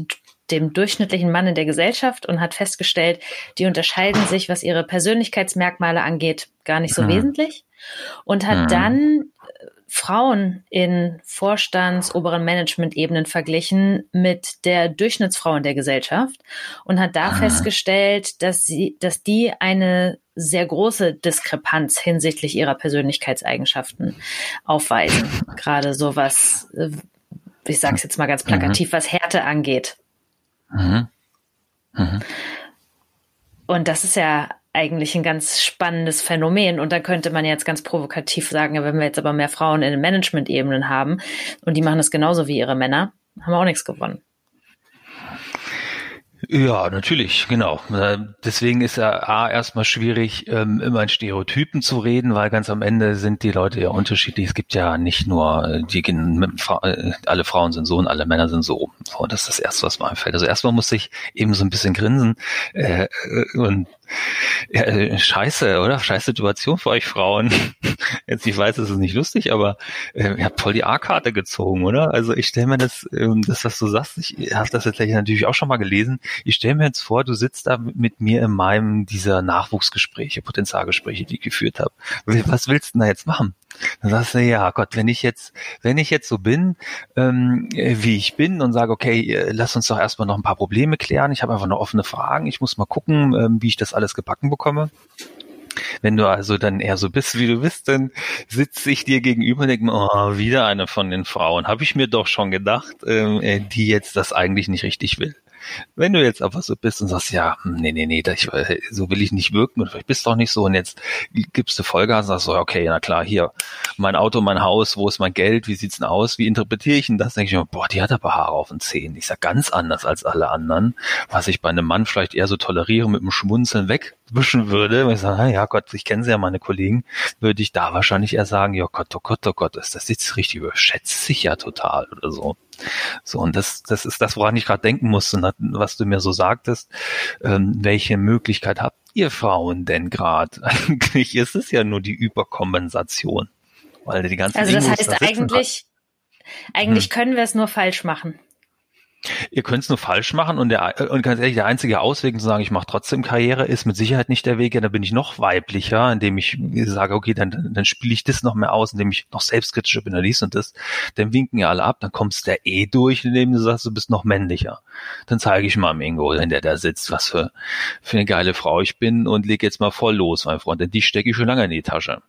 dem durchschnittlichen Mann in der Gesellschaft und hat festgestellt, die unterscheiden sich, was ihre Persönlichkeitsmerkmale angeht, gar nicht so mhm. wesentlich. Und hat mhm. dann äh, Frauen in Vorstands-, oberen Management-Ebenen verglichen mit der Durchschnittsfrau in der Gesellschaft und hat da mhm. festgestellt, dass sie, dass die eine sehr große Diskrepanz hinsichtlich ihrer Persönlichkeitseigenschaften aufweisen. <laughs> Gerade so was, äh, ich sage es jetzt mal ganz plakativ, mhm. was Härte angeht. Mhm. Mhm. Und das ist ja eigentlich ein ganz spannendes Phänomen. Und da könnte man jetzt ganz provokativ sagen, wenn wir jetzt aber mehr Frauen in den Management-Ebenen haben und die machen das genauso wie ihre Männer, haben wir auch nichts gewonnen. Ja, natürlich, genau. Äh, deswegen ist ja A erstmal schwierig, ähm, immer in Stereotypen zu reden, weil ganz am Ende sind die Leute ja unterschiedlich. Es gibt ja nicht nur, äh, die äh, alle Frauen sind so und alle Männer sind so. so. Das ist das Erste, was mir einfällt. Also erstmal muss ich eben so ein bisschen grinsen äh, und ja, äh, scheiße, oder? Scheiß Situation für euch Frauen. <laughs> Jetzt, ich weiß, es ist nicht lustig, aber äh, ihr habt voll die A-Karte gezogen, oder? Also ich stelle mir das, ähm, das, was du sagst, ich habe das jetzt natürlich auch schon mal gelesen. Ich stelle mir jetzt vor, du sitzt da mit mir in meinem dieser Nachwuchsgespräche, Potenzialgespräche, die ich geführt habe. Was willst du denn da jetzt machen? Dann sagst du, ja Gott, wenn ich jetzt, wenn ich jetzt so bin, ähm, wie ich bin und sage, okay, äh, lass uns doch erstmal noch ein paar Probleme klären. Ich habe einfach noch offene Fragen. Ich muss mal gucken, ähm, wie ich das alles gebacken bekomme. Wenn du also dann eher so bist, wie du bist, dann sitze ich dir gegenüber und denke mir, oh, wieder eine von den Frauen. Habe ich mir doch schon gedacht, ähm, äh, die jetzt das eigentlich nicht richtig will. Wenn du jetzt aber so bist und sagst, ja, hm, nee, nee, nee, ich, so will ich nicht wirken und vielleicht bist du auch nicht so und jetzt gibst du Vollgas und sagst so, okay, na klar, hier, mein Auto, mein Haus, wo ist mein Geld, wie sieht's denn aus, wie interpretiere ich denn das? Denke ich mir, boah, die hat aber Haare auf den Zähnen. Ich sag ganz anders als alle anderen, was ich bei einem Mann vielleicht eher so toleriere, mit dem Schmunzeln wegwischen würde, wenn ich sage, ja Gott, ich kenne sie ja, meine Kollegen, würde ich da wahrscheinlich eher sagen, ja Gott, oh Gott, oh Gott, ist das jetzt richtig überschätzt sich ja total oder so. So, und das, das ist das, woran ich gerade denken musste, was du mir so sagtest. Ähm, welche Möglichkeit habt ihr Frauen denn gerade? <laughs> Eigentlich ist es ja nur die Überkompensation. Weil die ganzen also das Egos heißt da eigentlich, eigentlich hm. können wir es nur falsch machen. Ihr könnt es nur falsch machen und der und ganz ehrlich, der einzige Ausweg zu sagen, ich mache trotzdem Karriere, ist mit Sicherheit nicht der Weg. Ja, da bin ich noch weiblicher, indem ich sage, okay, dann, dann spiele ich das noch mehr aus, indem ich noch selbstkritischer bin, dies und das. Dann winken ja alle ab, dann kommst du der eh durch, indem du sagst, du bist noch männlicher. Dann zeige ich mal Mingo, wenn der da sitzt, was für, für eine geile Frau ich bin und leg jetzt mal voll los, mein Freund. Denn die stecke ich schon lange in die Tasche.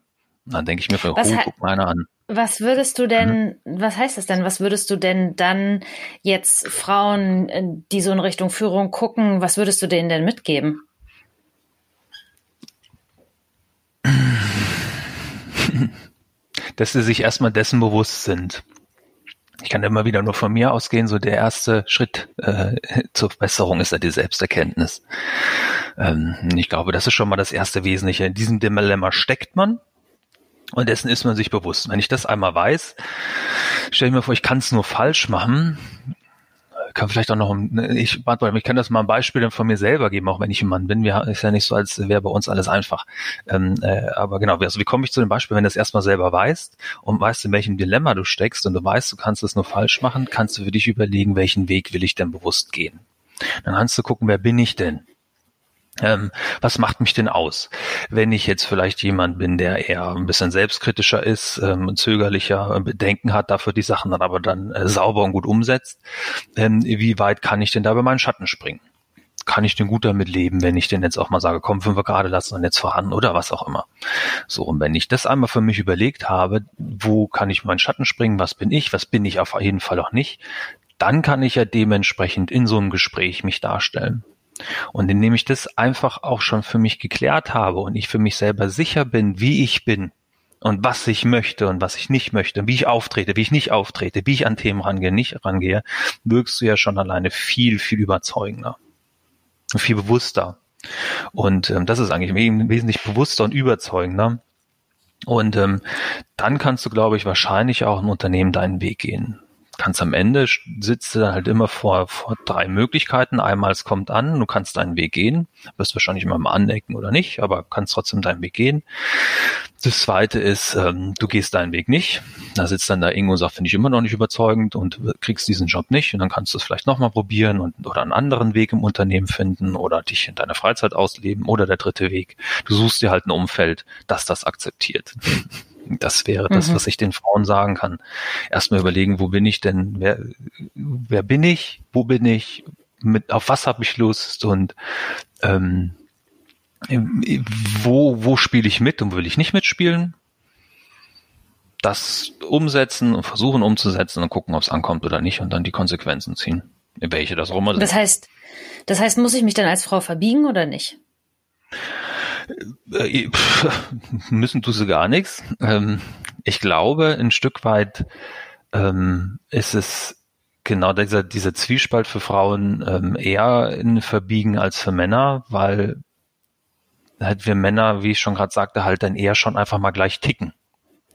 Dann denke ich mir, oh, guck mal einer an. Was würdest du denn, mhm. was heißt das denn? Was würdest du denn dann jetzt Frauen, äh, die so in Richtung Führung gucken, was würdest du denen denn mitgeben? <laughs> Dass sie sich erstmal dessen bewusst sind. Ich kann immer wieder nur von mir ausgehen, so der erste Schritt äh, <laughs> zur Besserung ist ja die Selbsterkenntnis. Ähm, ich glaube, das ist schon mal das erste Wesentliche. In diesem Dilemma steckt man, und dessen ist man sich bewusst. Wenn ich das einmal weiß, stelle ich mir vor, ich kann es nur falsch machen. Kann vielleicht auch noch, ich, ich kann das mal ein Beispiel von mir selber geben, auch wenn ich ein Mann bin. Wir, ist ja nicht so, als wäre bei uns alles einfach. Ähm, äh, aber genau, also wie komme ich zu dem Beispiel, wenn du das erstmal selber weißt und weißt, in welchem Dilemma du steckst und du weißt, du kannst es nur falsch machen, kannst du für dich überlegen, welchen Weg will ich denn bewusst gehen. Dann kannst du gucken, wer bin ich denn? Ähm, was macht mich denn aus? Wenn ich jetzt vielleicht jemand bin, der eher ein bisschen selbstkritischer ist, ähm, zögerlicher, äh, Bedenken hat, dafür die Sachen dann aber dann äh, sauber und gut umsetzt, ähm, wie weit kann ich denn da über meinen Schatten springen? Kann ich denn gut damit leben, wenn ich denn jetzt auch mal sage, komm, fünf gerade lassen und jetzt vorhanden oder was auch immer. So, und wenn ich das einmal für mich überlegt habe, wo kann ich meinen Schatten springen, was bin ich, was bin ich auf jeden Fall auch nicht, dann kann ich ja dementsprechend in so einem Gespräch mich darstellen. Und indem ich das einfach auch schon für mich geklärt habe und ich für mich selber sicher bin, wie ich bin und was ich möchte und was ich nicht möchte, wie ich auftrete, wie ich nicht auftrete, wie ich an Themen rangehe, nicht rangehe, wirkst du ja schon alleine viel, viel überzeugender, viel bewusster. Und ähm, das ist eigentlich wesentlich bewusster und überzeugender. Und ähm, dann kannst du, glaube ich, wahrscheinlich auch im Unternehmen deinen Weg gehen kannst am Ende sitzt du dann halt immer vor, vor drei Möglichkeiten. Einmal es kommt an, du kannst deinen Weg gehen, wirst wahrscheinlich immer mal anecken oder nicht, aber kannst trotzdem deinen Weg gehen. Das zweite ist, ähm, du gehst deinen Weg nicht. Da sitzt dann da Ingo und sagt, finde ich immer noch nicht überzeugend und kriegst diesen Job nicht und dann kannst du es vielleicht nochmal probieren und oder einen anderen Weg im Unternehmen finden oder dich in deiner Freizeit ausleben oder der dritte Weg. Du suchst dir halt ein Umfeld, das das akzeptiert. Das wäre das, mhm. was ich den Frauen sagen kann. Erstmal überlegen, wo bin ich denn? Wer, wer bin ich? Wo bin ich? Mit, auf was habe ich Lust? Und ähm, wo, wo spiele ich mit und wo will ich nicht mitspielen? Das umsetzen und versuchen umzusetzen und gucken, ob es ankommt oder nicht und dann die Konsequenzen ziehen. Welche das auch immer sind. Das heißt, das heißt, muss ich mich dann als Frau verbiegen oder nicht? Äh, müssen tust du gar nichts. Ähm, ich glaube, ein Stück weit ähm, ist es genau dieser, dieser Zwiespalt für Frauen ähm, eher in Verbiegen als für Männer, weil halt wir Männer, wie ich schon gerade sagte, halt dann eher schon einfach mal gleich ticken.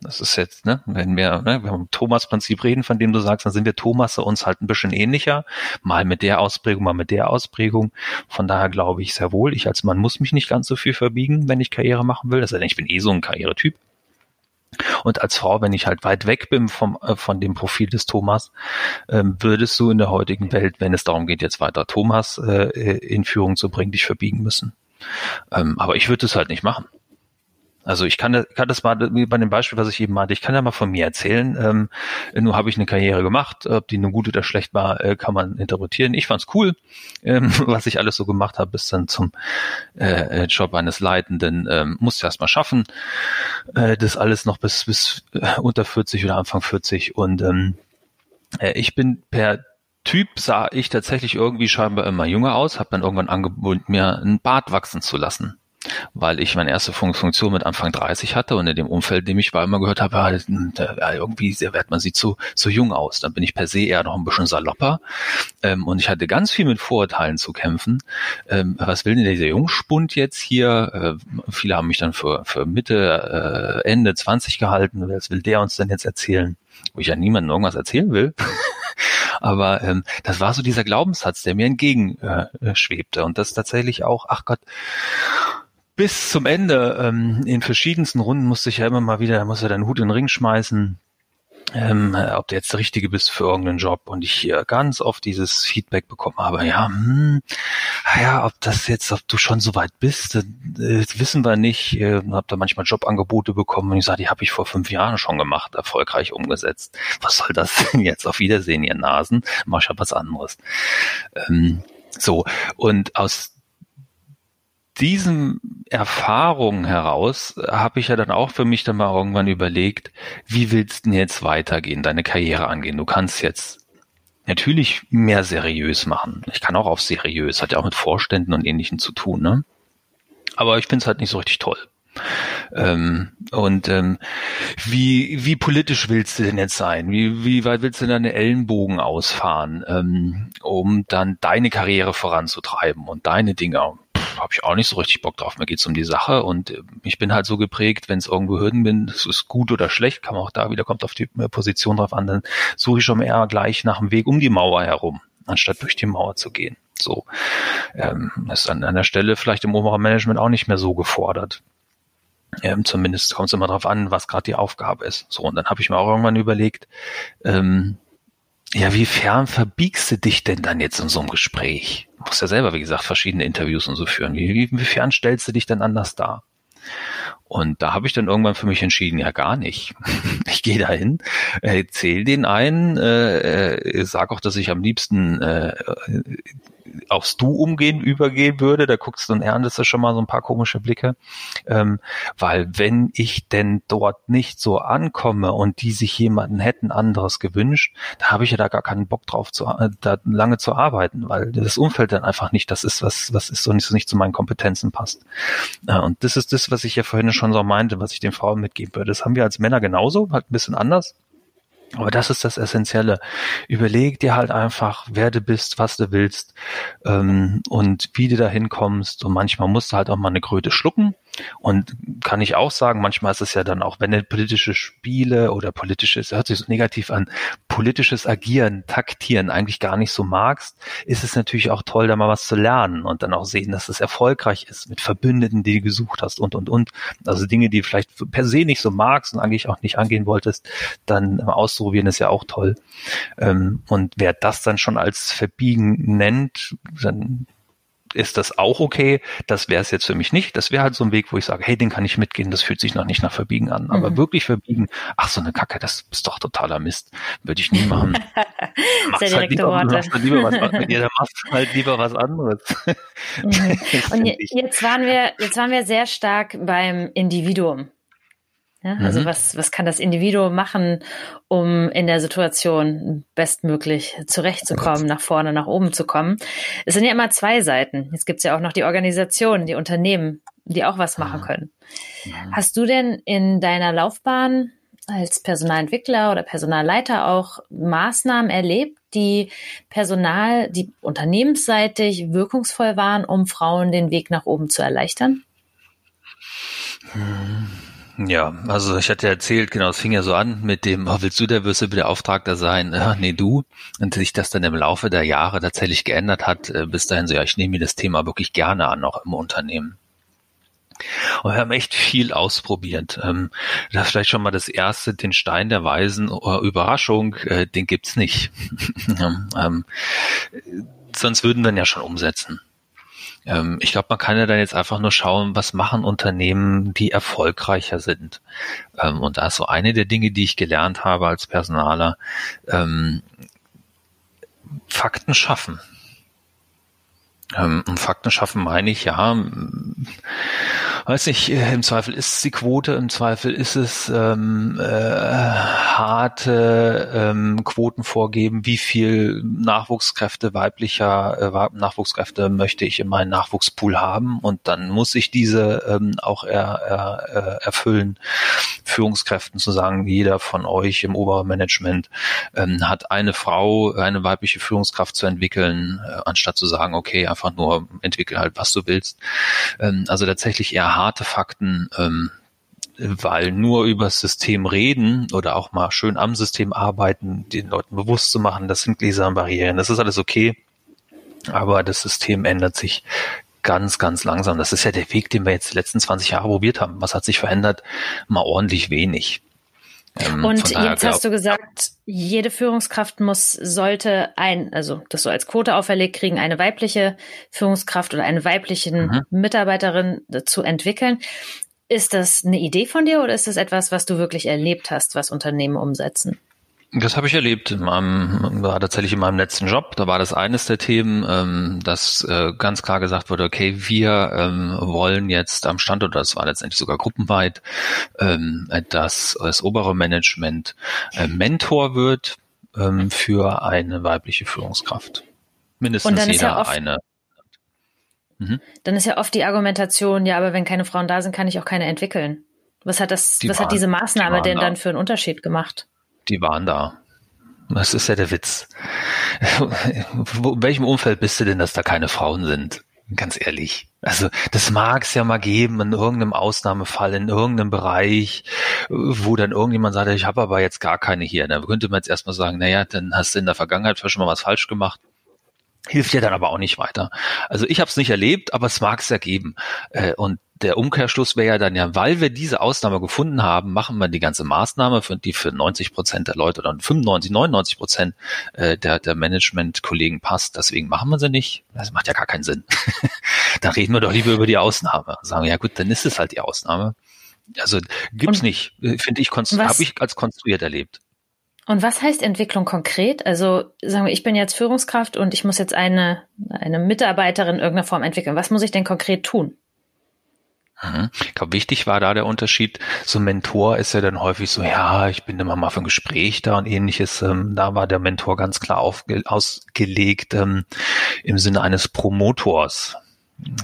Das ist jetzt, ne, wenn wir, ne, wir haben Thomas-Prinzip reden, von dem du sagst, dann sind wir Thomasse uns halt ein bisschen ähnlicher. Mal mit der Ausprägung, mal mit der Ausprägung. Von daher glaube ich sehr wohl, ich als Mann muss mich nicht ganz so viel verbiegen, wenn ich Karriere machen will. Das heißt, ich bin eh so ein Karrieretyp. Und als Frau, wenn ich halt weit weg bin vom, äh, von dem Profil des Thomas, ähm, würdest du in der heutigen Welt, wenn es darum geht, jetzt weiter Thomas äh, in Führung zu bringen, dich verbiegen müssen. Ähm, aber ich würde es halt nicht machen. Also ich kann, kann das mal bei dem Beispiel, was ich eben meinte, ich kann ja mal von mir erzählen. Ähm, nur habe ich eine Karriere gemacht, ob die nur gut oder schlecht war, äh, kann man interpretieren. Ich fand's cool, ähm, <laughs> was ich alles so gemacht habe, bis dann zum äh, Job eines Leitenden. Ähm, musste erst mal schaffen, äh, das alles noch bis bis äh, unter 40 oder Anfang 40 und ähm, äh, ich bin per Typ sah ich tatsächlich irgendwie scheinbar immer jünger aus, habe dann irgendwann angeboten, mir einen Bart wachsen zu lassen weil ich meine erste Funktion mit Anfang 30 hatte und in dem Umfeld, in dem ich war, immer gehört habe, ja, irgendwie wird man sieht so, so jung aus. Dann bin ich per se eher noch ein bisschen salopper ähm, und ich hatte ganz viel mit Vorurteilen zu kämpfen. Ähm, was will denn dieser Jungspund jetzt hier? Äh, viele haben mich dann für, für Mitte, äh, Ende 20 gehalten. Was will der uns denn jetzt erzählen? Wo ich ja niemandem irgendwas erzählen will. <laughs> Aber ähm, das war so dieser Glaubenssatz, der mir entgegenschwebte. Äh, und das tatsächlich auch, ach Gott, bis zum Ende ähm, in verschiedensten Runden musste ich ja immer mal wieder, musste deinen Hut in den Ring schmeißen, ähm, ob du jetzt der Richtige bist für irgendeinen Job und ich hier ganz oft dieses Feedback bekommen habe, ja, hm, ja, ob das jetzt, ob du schon so weit bist, äh, wissen wir nicht. Äh, hab da manchmal Jobangebote bekommen und ich sage, die habe ich vor fünf Jahren schon gemacht, erfolgreich umgesetzt. Was soll das <laughs> denn jetzt? Auf Wiedersehen, ihr Nasen, mach ich ja was anderes. Ähm, so, und aus diesen Erfahrungen heraus habe ich ja dann auch für mich dann mal irgendwann überlegt, wie willst du denn jetzt weitergehen, deine Karriere angehen? Du kannst jetzt natürlich mehr seriös machen. Ich kann auch auf seriös, hat ja auch mit Vorständen und Ähnlichem zu tun, ne? Aber ich finde es halt nicht so richtig toll. Ähm, und ähm, wie, wie politisch willst du denn jetzt sein? Wie, wie weit willst du deine Ellenbogen ausfahren, ähm, um dann deine Karriere voranzutreiben und deine Dinge? Habe ich auch nicht so richtig Bock drauf. Mir geht's um die Sache und äh, ich bin halt so geprägt, wenn es irgendwo Hürden bin, das ist gut oder schlecht, kann man auch da wieder, kommt auf die äh, Position drauf an, dann suche ich schon eher gleich nach dem Weg um die Mauer herum, anstatt durch die Mauer zu gehen. So ähm, ist an einer Stelle vielleicht im oberen Management auch nicht mehr so gefordert. Ähm, zumindest kommt es immer darauf an, was gerade die Aufgabe ist. So, und dann habe ich mir auch irgendwann überlegt, ähm, ja, wie fern verbiegst du dich denn dann jetzt in so einem Gespräch? Du musst ja selber, wie gesagt, verschiedene Interviews und so führen. Wie, wie fern stellst du dich denn anders dar? Und da habe ich dann irgendwann für mich entschieden, ja gar nicht. <laughs> Ich gehe dahin, erzähl den einen, äh, äh, sag auch, dass ich am liebsten äh, aufs Du umgehen übergehen würde, da guckst du dann erntest du schon mal so ein paar komische Blicke. Ähm, weil wenn ich denn dort nicht so ankomme und die sich jemanden hätten anderes gewünscht, da habe ich ja da gar keinen Bock drauf, zu, äh, da lange zu arbeiten, weil das Umfeld dann einfach nicht das ist, was, was ist so nicht, so nicht zu meinen Kompetenzen passt. Äh, und das ist das, was ich ja vorhin schon so meinte, was ich den Frauen mitgeben würde. Das haben wir als Männer genauso, halt ein bisschen anders. Aber das ist das Essentielle. Überleg dir halt einfach, wer du bist, was du willst ähm, und wie du da hinkommst. Und manchmal musst du halt auch mal eine Kröte schlucken. Und kann ich auch sagen, manchmal ist es ja dann auch, wenn du politische Spiele oder politisches, hört sich so negativ an, politisches Agieren, Taktieren eigentlich gar nicht so magst, ist es natürlich auch toll, da mal was zu lernen und dann auch sehen, dass es erfolgreich ist mit Verbündeten, die du gesucht hast und, und, und. Also Dinge, die vielleicht per se nicht so magst und eigentlich auch nicht angehen wolltest, dann auszuprobieren ist ja auch toll. Ähm, und wer das dann schon als Verbiegen nennt, dann ist das auch okay. Das wäre es jetzt für mich nicht. Das wäre halt so ein Weg, wo ich sage, hey, den kann ich mitgehen. Das fühlt sich noch nicht nach Verbiegen an. Aber mhm. wirklich verbiegen, ach so eine Kacke, das ist doch totaler Mist. Würde ich nie machen. <laughs> Sehr halt direkte halt lieber, Worte. Machst lieber was, <laughs> dann machst du halt lieber was anderes. Mhm. <laughs> Und jetzt waren wir, jetzt waren wir sehr stark beim Individuum. Ja, also mhm. was, was kann das Individuum machen, um in der Situation bestmöglich zurechtzukommen, nach vorne, nach oben zu kommen? Es sind ja immer zwei Seiten. Jetzt gibt's ja auch noch die Organisationen, die Unternehmen, die auch was machen können. Mhm. Hast du denn in deiner Laufbahn als Personalentwickler oder Personalleiter auch Maßnahmen erlebt, die Personal, die unternehmensseitig wirkungsvoll waren, um Frauen den Weg nach oben zu erleichtern? Mhm. Ja, also ich hatte erzählt, genau, es fing ja so an mit dem, oh, willst du der wirst du Beauftragter sein? Ja, nee, du. Und sich das dann im Laufe der Jahre tatsächlich geändert hat, äh, bis dahin so, ja, ich nehme mir das Thema wirklich gerne an, auch im Unternehmen. Und wir haben echt viel ausprobiert. Ähm, ist vielleicht schon mal das erste, den Stein der Weisen, oh, Überraschung, äh, den gibt's nicht. <laughs> ähm, sonst würden wir ihn ja schon umsetzen. Ähm, ich glaube, man kann ja dann jetzt einfach nur schauen, was machen Unternehmen, die erfolgreicher sind. Ähm, und da ist so eine der Dinge, die ich gelernt habe als Personaler, ähm, Fakten schaffen. Ähm, und Fakten schaffen meine ich, ja, weiß nicht, äh, im Zweifel ist es die Quote, im Zweifel ist es ähm, äh, harte ähm, Quoten vorgeben, wie viel Nachwuchskräfte, weiblicher äh, Nachwuchskräfte möchte ich in meinen Nachwuchspool haben und dann muss ich diese ähm, auch er, er, erfüllen. Führungskräften zu sagen, jeder von euch im Obermanagement ähm, hat eine Frau, eine weibliche Führungskraft zu entwickeln, äh, anstatt zu sagen, okay, einfach nur entwickel halt, was du willst. Ähm, also tatsächlich eher harte Fakten, ähm, weil nur über das System reden oder auch mal schön am System arbeiten, den Leuten bewusst zu machen, das sind Gläser und Barrieren, das ist alles okay. Aber das System ändert sich ganz, ganz langsam. Das ist ja der Weg, den wir jetzt die letzten 20 Jahre probiert haben. Was hat sich verändert? Mal ordentlich wenig. Ähm, und jetzt hast du gesagt, jede Führungskraft muss, sollte ein, also das so als Quote auferlegt kriegen, eine weibliche Führungskraft oder eine weibliche mhm. Mitarbeiterin zu entwickeln. Ist das eine Idee von dir oder ist das etwas, was du wirklich erlebt hast, was Unternehmen umsetzen? Das habe ich erlebt. In meinem, war tatsächlich in meinem letzten Job. Da war das eines der Themen, ähm, dass äh, ganz klar gesagt wurde, okay, wir ähm, wollen jetzt am Standort, das war letztendlich sogar gruppenweit, ähm, dass das obere Management äh, Mentor wird ähm, für eine weibliche Führungskraft. Mindestens jeder ja eine. Mhm. Dann ist ja oft die Argumentation, ja, aber wenn keine Frauen da sind, kann ich auch keine entwickeln. Was hat das, die was waren, hat diese Maßnahme denn da. dann für einen Unterschied gemacht? Die waren da. Das ist ja der Witz. <laughs> in welchem Umfeld bist du denn, dass da keine Frauen sind? Ganz ehrlich. Also das mag es ja mal geben in irgendeinem Ausnahmefall, in irgendeinem Bereich, wo dann irgendjemand sagt, ich habe aber jetzt gar keine hier. Da könnte man jetzt erstmal sagen, naja, dann hast du in der Vergangenheit schon mal was falsch gemacht. Hilft ja dann aber auch nicht weiter. Also ich habe es nicht erlebt, aber es mag es ja geben. Äh, und der Umkehrschluss wäre ja dann ja, weil wir diese Ausnahme gefunden haben, machen wir die ganze Maßnahme, für die für 90 Prozent der Leute oder 95, 99 Prozent äh, der, der Management-Kollegen passt. Deswegen machen wir sie nicht. Das macht ja gar keinen Sinn. <laughs> dann reden wir doch lieber über die Ausnahme. Sagen wir, ja gut, dann ist es halt die Ausnahme. Also gibt's Und nicht. Äh, finde ich, habe ich als konstruiert erlebt. Und was heißt Entwicklung konkret? Also sagen wir, ich bin jetzt Führungskraft und ich muss jetzt eine, eine Mitarbeiterin in irgendeiner Form entwickeln. Was muss ich denn konkret tun? Mhm. Ich glaube, wichtig war da der Unterschied. So ein Mentor ist ja dann häufig so, ja, ich bin immer mal für ein Gespräch da und ähnliches. Ähm, da war der Mentor ganz klar aufge ausgelegt ähm, im Sinne eines Promotors.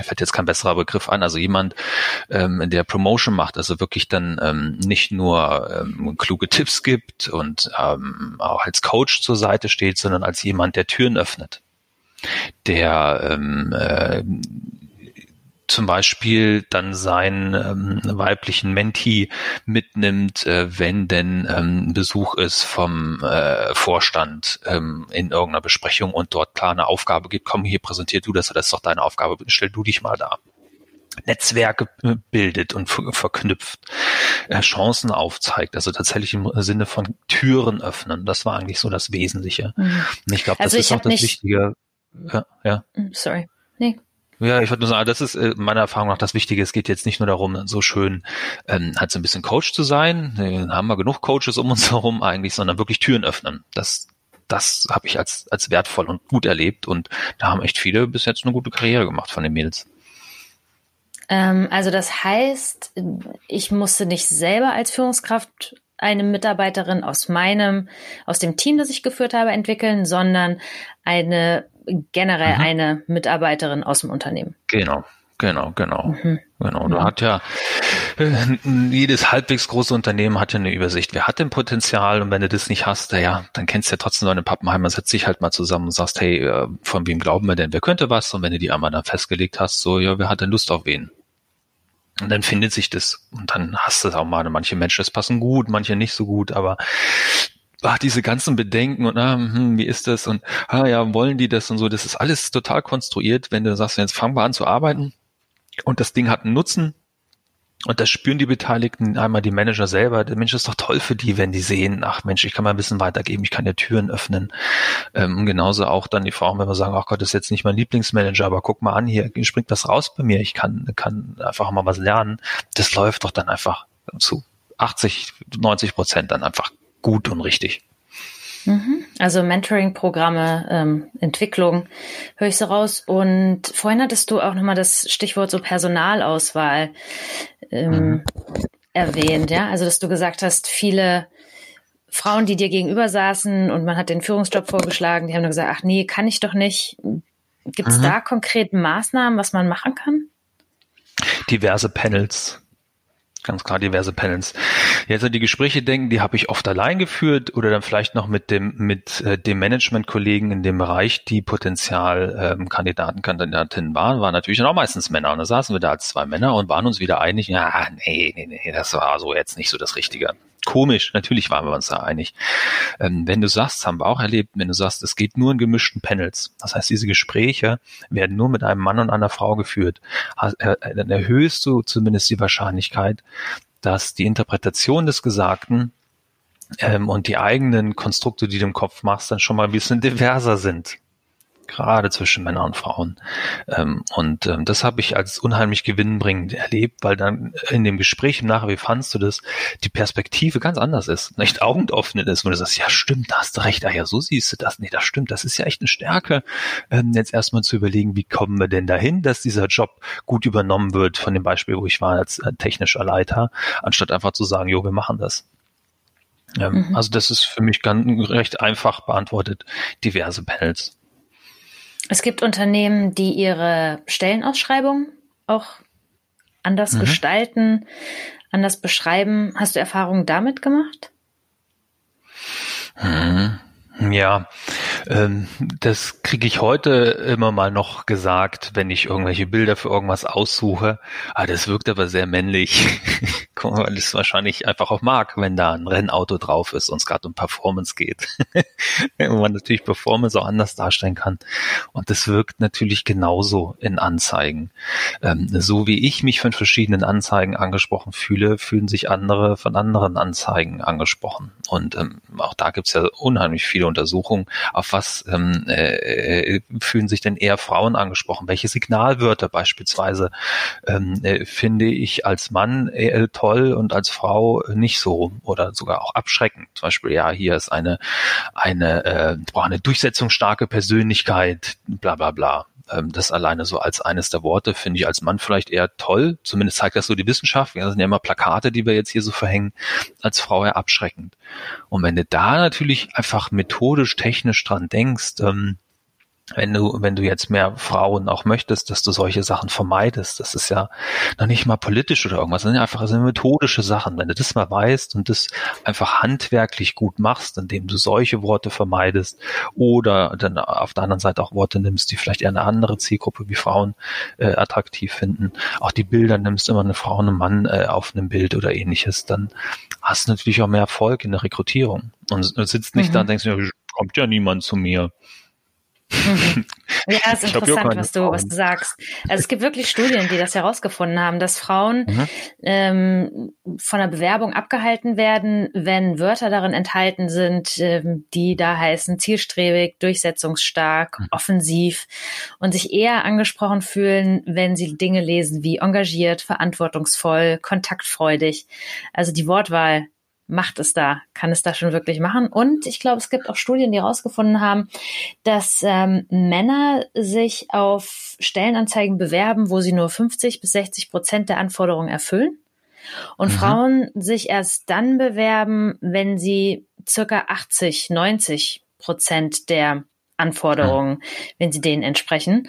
fällt jetzt kein besserer Begriff an, also jemand, ähm, der Promotion macht, also wirklich dann ähm, nicht nur ähm, kluge Tipps gibt und ähm, auch als Coach zur Seite steht, sondern als jemand, der Türen öffnet, der ähm, äh, zum Beispiel dann seinen ähm, weiblichen Menti mitnimmt, äh, wenn denn ähm, Besuch ist vom äh, Vorstand ähm, in irgendeiner Besprechung und dort klar eine Aufgabe gibt, komm hier, präsentier du das, das ist doch deine Aufgabe, stell du dich mal da. Netzwerke äh, bildet und verknüpft, äh, Chancen aufzeigt, also tatsächlich im Sinne von Türen öffnen. Das war eigentlich so das Wesentliche. Mhm. Und ich glaube, das also ist auch das Wichtige. Ja, ja. Mm, sorry. Nee, ja, ich würde nur sagen, das ist äh, meiner Erfahrung nach das Wichtige. Es geht jetzt nicht nur darum, so schön ähm, halt so ein bisschen Coach zu sein. Dann haben wir genug Coaches um uns <laughs> herum eigentlich, sondern wirklich Türen öffnen. Das, das habe ich als, als wertvoll und gut erlebt. Und da haben echt viele bis jetzt eine gute Karriere gemacht von den Mädels. Ähm, also das heißt, ich musste nicht selber als Führungskraft eine Mitarbeiterin aus meinem, aus dem Team, das ich geführt habe, entwickeln, sondern eine generell mhm. eine Mitarbeiterin aus dem Unternehmen. Genau. Genau, genau, mhm. genau. Du hat ja äh, jedes halbwegs große Unternehmen hat ja eine Übersicht. Wer hat denn Potenzial? Und wenn du das nicht hast, ja, dann kennst du ja trotzdem deine Pappenheimer, setz dich halt mal zusammen und sagst, hey, äh, von wem glauben wir denn? Wer könnte was? Und wenn du die einmal dann festgelegt hast, so, ja, wer hat denn Lust auf wen? Und dann findet sich das. Und dann hast du es auch mal. Manche Menschen, das passen gut, manche nicht so gut, aber ach, diese ganzen Bedenken und ah, hm, wie ist das und ah ja, wollen die das und so, das ist alles total konstruiert, wenn du sagst, jetzt fangen wir an zu arbeiten und das Ding hat einen Nutzen und das spüren die Beteiligten, einmal die Manager selber, der Mensch ist doch toll für die, wenn die sehen, ach Mensch, ich kann mal ein bisschen weitergeben, ich kann ja Türen öffnen. Ähm, genauso auch dann die Frauen, wenn wir sagen, ach Gott, das ist jetzt nicht mein Lieblingsmanager, aber guck mal an, hier springt was raus bei mir, ich kann, kann einfach mal was lernen. Das läuft doch dann einfach zu 80, 90 Prozent dann einfach gut und richtig. Mhm. Also Mentoring-Programme, ähm, Entwicklung, höre ich so raus. Und vorhin hattest du auch nochmal das Stichwort so Personalauswahl ähm, mhm. erwähnt, ja. Also dass du gesagt hast, viele Frauen, die dir gegenüber saßen und man hat den Führungsjob vorgeschlagen, die haben nur gesagt, ach nee, kann ich doch nicht. Gibt es mhm. da konkret Maßnahmen, was man machen kann? Diverse Panels ganz klar diverse Panels. Jetzt an die Gespräche denken, die habe ich oft allein geführt oder dann vielleicht noch mit dem mit äh, dem Management-Kollegen in dem Bereich, die Potenzial ähm, Kandidaten, Kandidatinnen waren, waren natürlich dann auch meistens Männer. Und da saßen wir da als zwei Männer und waren uns wieder einig, ja, nee, nee, nee, das war so jetzt nicht so das Richtige komisch. Natürlich waren wir uns da einig. Ähm, wenn du sagst, haben wir auch erlebt, wenn du sagst, es geht nur in gemischten Panels. Das heißt, diese Gespräche werden nur mit einem Mann und einer Frau geführt. Äh, dann erhöhst du zumindest die Wahrscheinlichkeit, dass die Interpretation des Gesagten ähm, und die eigenen Konstrukte, die du im Kopf machst, dann schon mal ein bisschen <laughs> diverser sind gerade zwischen Männern und Frauen. Ähm, und ähm, das habe ich als unheimlich gewinnbringend erlebt, weil dann in dem Gespräch im Nachher, wie fandst du das, die Perspektive ganz anders ist, nicht Augen öffnet ist, wo du sagst, ja stimmt, da hast du recht, ah ja, so siehst du das, nee, das stimmt, das ist ja echt eine Stärke, ähm, jetzt erstmal zu überlegen, wie kommen wir denn dahin, dass dieser Job gut übernommen wird, von dem Beispiel, wo ich war als äh, technischer Leiter, anstatt einfach zu sagen, jo, wir machen das. Ähm, mhm. Also das ist für mich ganz recht einfach beantwortet, diverse Panels. Es gibt Unternehmen, die ihre Stellenausschreibung auch anders mhm. gestalten, anders beschreiben. Hast du Erfahrungen damit gemacht? Mhm. Ja, ähm, das kriege ich heute immer mal noch gesagt, wenn ich irgendwelche Bilder für irgendwas aussuche. Ah, das wirkt aber sehr männlich. <laughs> Weil es wahrscheinlich einfach auch mag, wenn da ein Rennauto drauf ist und es gerade um Performance geht. <laughs> wenn man natürlich Performance auch anders darstellen kann. Und das wirkt natürlich genauso in Anzeigen. Ähm, so wie ich mich von verschiedenen Anzeigen angesprochen fühle, fühlen sich andere von anderen Anzeigen angesprochen. Und ähm, auch da gibt's ja unheimlich viele Untersuchungen, auf was ähm, äh, fühlen sich denn eher Frauen angesprochen? Welche Signalwörter beispielsweise ähm, äh, finde ich als Mann äh, toll und als Frau nicht so oder sogar auch abschreckend? Zum Beispiel, ja, hier ist eine eine äh, eine durchsetzungsstarke Persönlichkeit, bla bla bla. Ähm, das alleine so als eines der Worte finde ich als Mann vielleicht eher toll. Zumindest zeigt das so die Wissenschaft. Das sind ja immer Plakate, die wir jetzt hier so verhängen. Als Frau eher abschreckend. Und wenn du da natürlich einfach methodisch, technisch dran denkst, ähm, wenn du, wenn du jetzt mehr Frauen auch möchtest, dass du solche Sachen vermeidest, das ist ja noch nicht mal politisch oder irgendwas, das sind ja einfach das sind methodische Sachen. Wenn du das mal weißt und das einfach handwerklich gut machst, indem du solche Worte vermeidest oder dann auf der anderen Seite auch Worte nimmst, die vielleicht eher eine andere Zielgruppe wie Frauen äh, attraktiv finden, auch die Bilder nimmst, immer eine Frau und einen Mann äh, auf einem Bild oder ähnliches, dann hast du natürlich auch mehr Erfolg in der Rekrutierung und sitzt nicht mhm. da und denkst, ja, kommt ja niemand zu mir. Mhm. <laughs> Ja, es ist interessant, was du, was du sagst. Also es gibt wirklich Studien, die das herausgefunden haben, dass Frauen mhm. ähm, von der Bewerbung abgehalten werden, wenn Wörter darin enthalten sind, ähm, die da heißen zielstrebig, durchsetzungsstark, mhm. offensiv und sich eher angesprochen fühlen, wenn sie Dinge lesen wie engagiert, verantwortungsvoll, kontaktfreudig. Also die Wortwahl macht es da, kann es da schon wirklich machen. Und ich glaube, es gibt auch Studien, die herausgefunden haben, dass ähm, Männer sich auf Stellenanzeigen bewerben, wo sie nur 50 bis 60 Prozent der Anforderungen erfüllen. Und mhm. Frauen sich erst dann bewerben, wenn sie circa 80, 90 Prozent der Anforderungen, mhm. wenn sie denen entsprechen.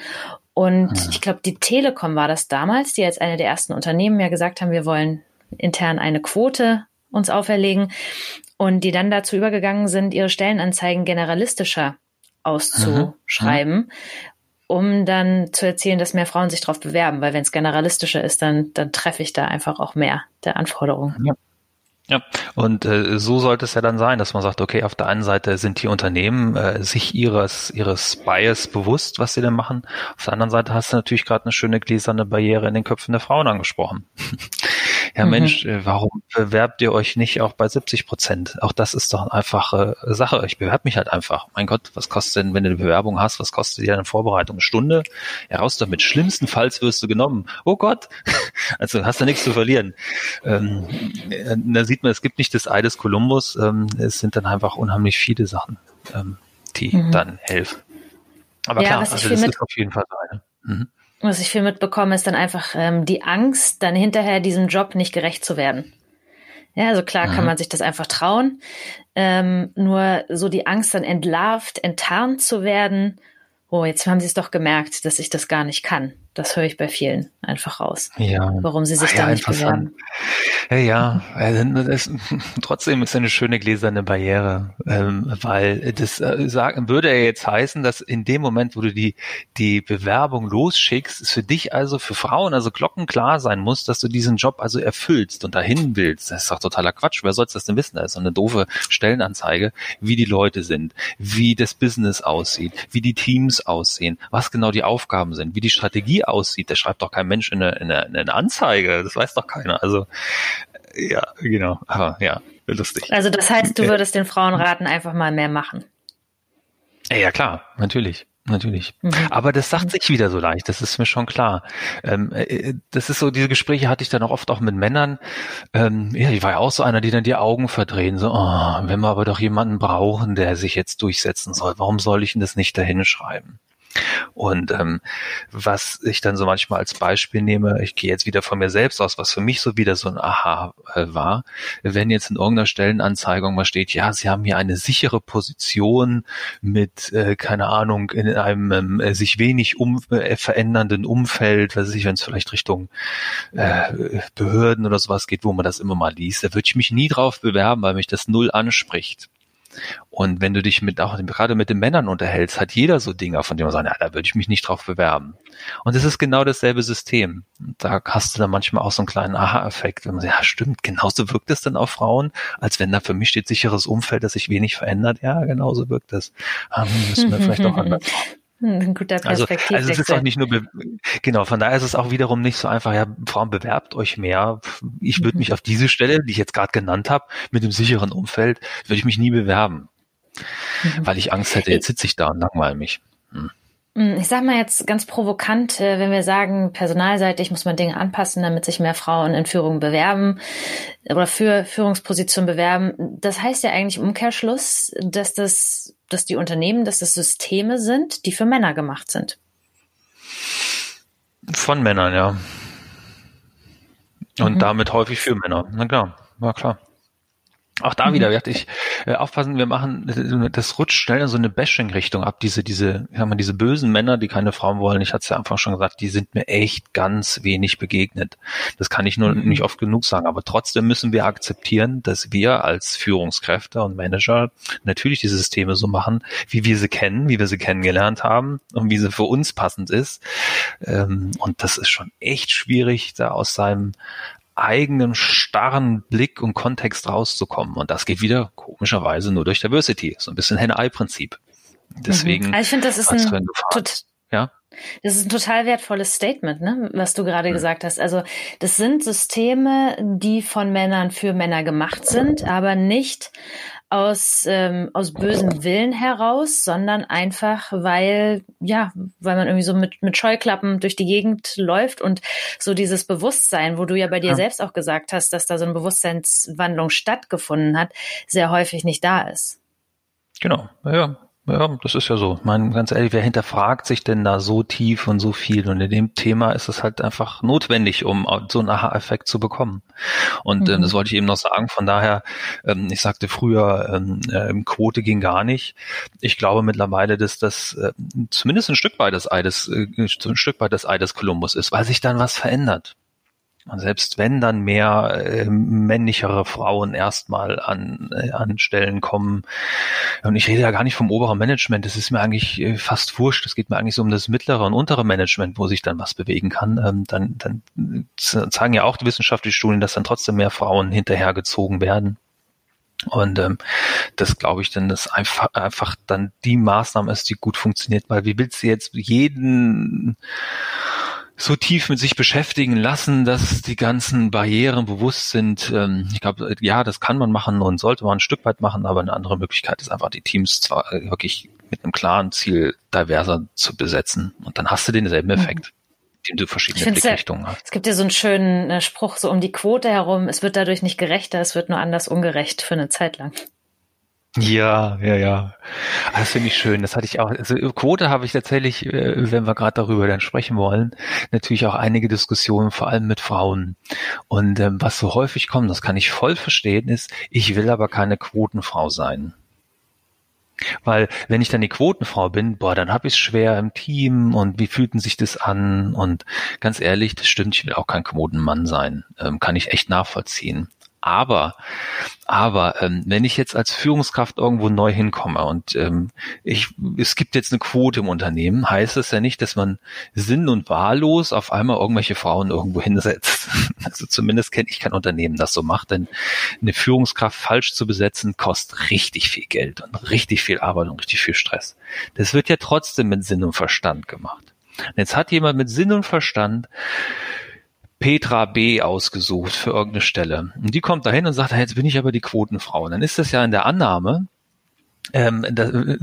Und mhm. ich glaube, die Telekom war das damals, die als eine der ersten Unternehmen ja gesagt haben, wir wollen intern eine Quote uns auferlegen und die dann dazu übergegangen sind, ihre Stellenanzeigen generalistischer auszuschreiben, mhm. um dann zu erzählen, dass mehr Frauen sich darauf bewerben, weil wenn es generalistischer ist, dann, dann treffe ich da einfach auch mehr der Anforderungen. Ja. Ja, und äh, so sollte es ja dann sein, dass man sagt, okay, auf der einen Seite sind die Unternehmen äh, sich ihres ihres Bias bewusst, was sie denn machen. Auf der anderen Seite hast du natürlich gerade eine schöne gläserne Barriere in den Köpfen der Frauen angesprochen. Ja mhm. Mensch, äh, warum bewerbt ihr euch nicht auch bei 70 Prozent? Auch das ist doch eine einfache Sache. Ich bewerbe mich halt einfach. Mein Gott, was kostet denn, wenn du eine Bewerbung hast, was kostet dir eine Vorbereitung? Eine Stunde? Ja, raus damit. Schlimmstenfalls wirst du genommen. Oh Gott. <laughs> Also hast du nichts zu verlieren. Ähm, äh, da sieht man, es gibt nicht das Ei des Kolumbus. Ähm, es sind dann einfach unheimlich viele Sachen, ähm, die mhm. dann helfen. Aber ja, klar, also das ist auf jeden Fall so eine. Mhm was ich viel mitbekomme, ist dann einfach ähm, die Angst, dann hinterher diesem Job nicht gerecht zu werden. Ja, also klar mhm. kann man sich das einfach trauen. Ähm, nur so die Angst dann entlarvt, enttarnt zu werden. Oh, jetzt haben sie es doch gemerkt, dass ich das gar nicht kann. Das höre ich bei vielen einfach raus. Ja. Warum sie sich Ach, da ja, nicht bewerben. Ja, ja. Das, <laughs> trotzdem ist eine schöne gläserne Barriere, ähm, weil das äh, sagen, würde er jetzt heißen, dass in dem Moment, wo du die, die Bewerbung losschickst, es für dich also, für Frauen also glockenklar sein muss, dass du diesen Job also erfüllst und dahin willst. Das ist doch totaler Quatsch. Wer soll das denn wissen? Das ist so eine doofe Stellenanzeige, wie die Leute sind, wie das Business aussieht, wie die Teams aussehen, was genau die Aufgaben sind, wie die Strategie aussieht, der schreibt doch kein Mensch in eine, in eine, in eine Anzeige. Das weiß doch keiner. Also ja, genau. Aber ja, lustig. Also das heißt, du würdest den Frauen raten, einfach mal mehr machen. Ja, klar, natürlich. Natürlich. Mhm. Aber das sagt sich wieder so leicht, das ist mir schon klar. Ähm, äh, das ist so, diese Gespräche hatte ich dann auch oft auch mit Männern. Ähm, ja, ich war ja auch so einer, die dann die Augen verdrehen. So, oh, wenn wir aber doch jemanden brauchen, der sich jetzt durchsetzen soll, warum soll ich denn das nicht dahin schreiben? Und ähm, was ich dann so manchmal als Beispiel nehme, ich gehe jetzt wieder von mir selbst aus, was für mich so wieder so ein Aha äh, war, wenn jetzt in irgendeiner Stellenanzeigung mal steht, ja, Sie haben hier eine sichere Position mit, äh, keine Ahnung, in einem äh, sich wenig um, äh, verändernden Umfeld, weiß ich, wenn es vielleicht Richtung äh, Behörden oder sowas geht, wo man das immer mal liest, da würde ich mich nie drauf bewerben, weil mich das null anspricht. Und wenn du dich mit auch gerade mit den Männern unterhältst, hat jeder so Dinge, von denen man sagt, ja, da würde ich mich nicht drauf bewerben. Und es ist genau dasselbe System. Da hast du dann manchmal auch so einen kleinen Aha-Effekt. Wenn man sagt, ja, stimmt, genauso wirkt es dann auf Frauen, als wenn da für mich steht sicheres Umfeld, das sich wenig verändert. Ja, genauso wirkt es. Ähm, müssen wir vielleicht auch anders. Ein guter Perspektiv. Also, also es ist auch nicht nur, genau, von daher ist es auch wiederum nicht so einfach, ja, Frauen bewerbt euch mehr. Ich würde mhm. mich auf diese Stelle, die ich jetzt gerade genannt habe, mit dem sicheren Umfeld, würde ich mich nie bewerben. Mhm. Weil ich Angst hätte, jetzt sitze ich da und langweile mich. Hm. Hm, ich sag mal jetzt ganz provokant, äh, wenn wir sagen, personalseitig muss man Dinge anpassen, damit sich mehr Frauen in Führung bewerben oder für Führungspositionen bewerben. Das heißt ja eigentlich im Umkehrschluss, dass das, dass die Unternehmen, dass das Systeme sind, die für Männer gemacht sind. Von Männern, ja. Und mhm. damit häufig für Männer. Na klar, war klar. Auch da mhm. wieder, ich, äh, aufpassen, wir machen, das rutscht schnell in so eine Bashing-Richtung ab. Diese, diese, ich sag mal, diese bösen Männer, die keine Frauen wollen. Ich hatte es ja einfach schon gesagt, die sind mir echt ganz wenig begegnet. Das kann ich nur mhm. nicht oft genug sagen. Aber trotzdem müssen wir akzeptieren, dass wir als Führungskräfte und Manager natürlich diese Systeme so machen, wie wir sie kennen, wie wir sie kennengelernt haben und wie sie für uns passend ist. Ähm, und das ist schon echt schwierig, da aus seinem eigenen starren Blick und Kontext rauszukommen. Und das geht wieder komischerweise nur durch Diversity. So ein bisschen Henne-Ei-Prinzip. Deswegen. Mhm. Also ich finde, das ist ein, ja? Das ist ein total wertvolles Statement, ne, was du gerade mhm. gesagt hast. Also, das sind Systeme, die von Männern für Männer gemacht sind, aber nicht aus, ähm, aus bösem Willen heraus, sondern einfach, weil, ja, weil man irgendwie so mit, mit Scheuklappen durch die Gegend läuft und so dieses Bewusstsein, wo du ja bei dir ja. selbst auch gesagt hast, dass da so eine Bewusstseinswandlung stattgefunden hat, sehr häufig nicht da ist. Genau, ja, ja, das ist ja so. Ich meine, ganz ehrlich, wer hinterfragt sich denn da so tief und so viel? Und in dem Thema ist es halt einfach notwendig, um so einen Aha-Effekt zu bekommen. Und ähm, mhm. das wollte ich eben noch sagen. Von daher, ähm, ich sagte früher, ähm, äh, Quote ging gar nicht. Ich glaube mittlerweile, dass das äh, zumindest ein Stück weit das Ei des, äh, ein Stück weit das Ei des Kolumbus ist, weil sich dann was verändert. Und selbst wenn dann mehr äh, männlichere Frauen erstmal an, äh, an Stellen kommen, und ich rede ja gar nicht vom oberen Management, das ist mir eigentlich äh, fast wurscht, es geht mir eigentlich so um das mittlere und untere Management, wo sich dann was bewegen kann, ähm, dann, dann zeigen ja auch die wissenschaftlichen Studien, dass dann trotzdem mehr Frauen hinterhergezogen werden. Und ähm, das glaube ich dann, dass einfach, einfach dann die Maßnahme ist, die gut funktioniert, weil wie willst du jetzt jeden so tief mit sich beschäftigen lassen, dass die ganzen Barrieren bewusst sind. Ähm, ich glaube, ja, das kann man machen und sollte man ein Stück weit machen, aber eine andere Möglichkeit ist einfach, die Teams zwar äh, wirklich mit einem klaren Ziel diverser zu besetzen. Und dann hast du denselben mhm. Effekt. Den du verschiedene Blickrichtungen hast. Es gibt ja so einen schönen äh, Spruch so um die Quote herum, es wird dadurch nicht gerechter, es wird nur anders ungerecht für eine Zeit lang. Ja, ja, ja. Ah, das finde ich schön. Das hatte ich auch. Also Quote habe ich tatsächlich, äh, wenn wir gerade darüber dann sprechen wollen, natürlich auch einige Diskussionen, vor allem mit Frauen. Und ähm, was so häufig kommt, das kann ich voll verstehen, ist, ich will aber keine Quotenfrau sein. Weil wenn ich dann die Quotenfrau bin, boah, dann habe ich es schwer im Team und wie fühlten sich das an? Und ganz ehrlich, das stimmt, ich will auch kein Quotenmann sein. Ähm, kann ich echt nachvollziehen. Aber, aber ähm, wenn ich jetzt als Führungskraft irgendwo neu hinkomme und ähm, ich, es gibt jetzt eine Quote im Unternehmen, heißt es ja nicht, dass man sinn- und wahllos auf einmal irgendwelche Frauen irgendwo hinsetzt. <laughs> Also zumindest kenne ich kein Unternehmen, das so macht, denn eine Führungskraft falsch zu besetzen, kostet richtig viel Geld und richtig viel Arbeit und richtig viel Stress. Das wird ja trotzdem mit Sinn und Verstand gemacht. Und jetzt hat jemand mit Sinn und Verstand Petra B. ausgesucht für irgendeine Stelle. Und die kommt dahin und sagt, jetzt bin ich aber die Quotenfrau. Und dann ist das ja in der Annahme, ähm,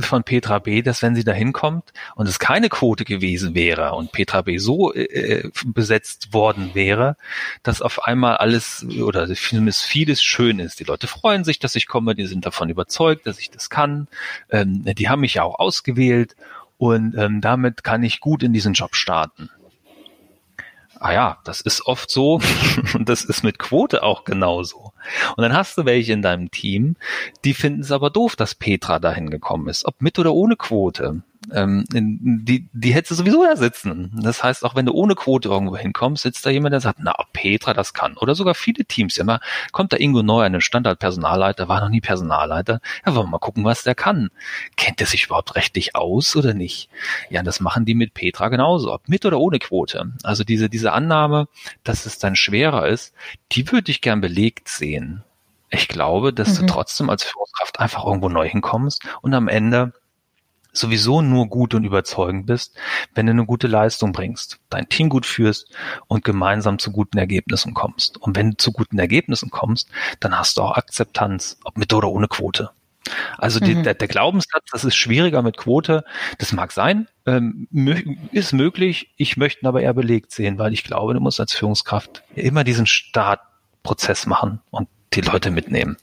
von Petra B., dass wenn sie da hinkommt und es keine Quote gewesen wäre und Petra B. so äh, besetzt worden wäre, dass auf einmal alles oder zumindest vieles schön ist. Die Leute freuen sich, dass ich komme, die sind davon überzeugt, dass ich das kann. Ähm, die haben mich ja auch ausgewählt und ähm, damit kann ich gut in diesen Job starten ah ja, das ist oft so <laughs> und das ist mit Quote auch genauso. Und dann hast du welche in deinem Team, die finden es aber doof, dass Petra dahin gekommen ist, ob mit oder ohne Quote ähm, die, die hättest du sowieso da sitzen. Das heißt, auch wenn du ohne Quote irgendwo hinkommst, sitzt da jemand, der sagt, na, Petra, das kann. Oder sogar viele Teams. Immer kommt da Ingo Neu, ein Standardpersonalleiter, war noch nie Personalleiter. Ja, wollen wir mal gucken, was der kann. Kennt er sich überhaupt rechtlich aus oder nicht? Ja, das machen die mit Petra genauso, ob mit oder ohne Quote. Also diese, diese Annahme, dass es dann schwerer ist, die würde ich gern belegt sehen. Ich glaube, dass mhm. du trotzdem als Führungskraft einfach irgendwo neu hinkommst und am Ende sowieso nur gut und überzeugend bist, wenn du eine gute Leistung bringst, dein Team gut führst und gemeinsam zu guten Ergebnissen kommst. Und wenn du zu guten Ergebnissen kommst, dann hast du auch Akzeptanz, ob mit oder ohne Quote. Also die, mhm. der, der, Glaubenssatz, das ist schwieriger mit Quote, das mag sein, ähm, ist möglich. Ich möchte ihn aber eher belegt sehen, weil ich glaube, du musst als Führungskraft immer diesen Startprozess machen und die Leute mitnehmen.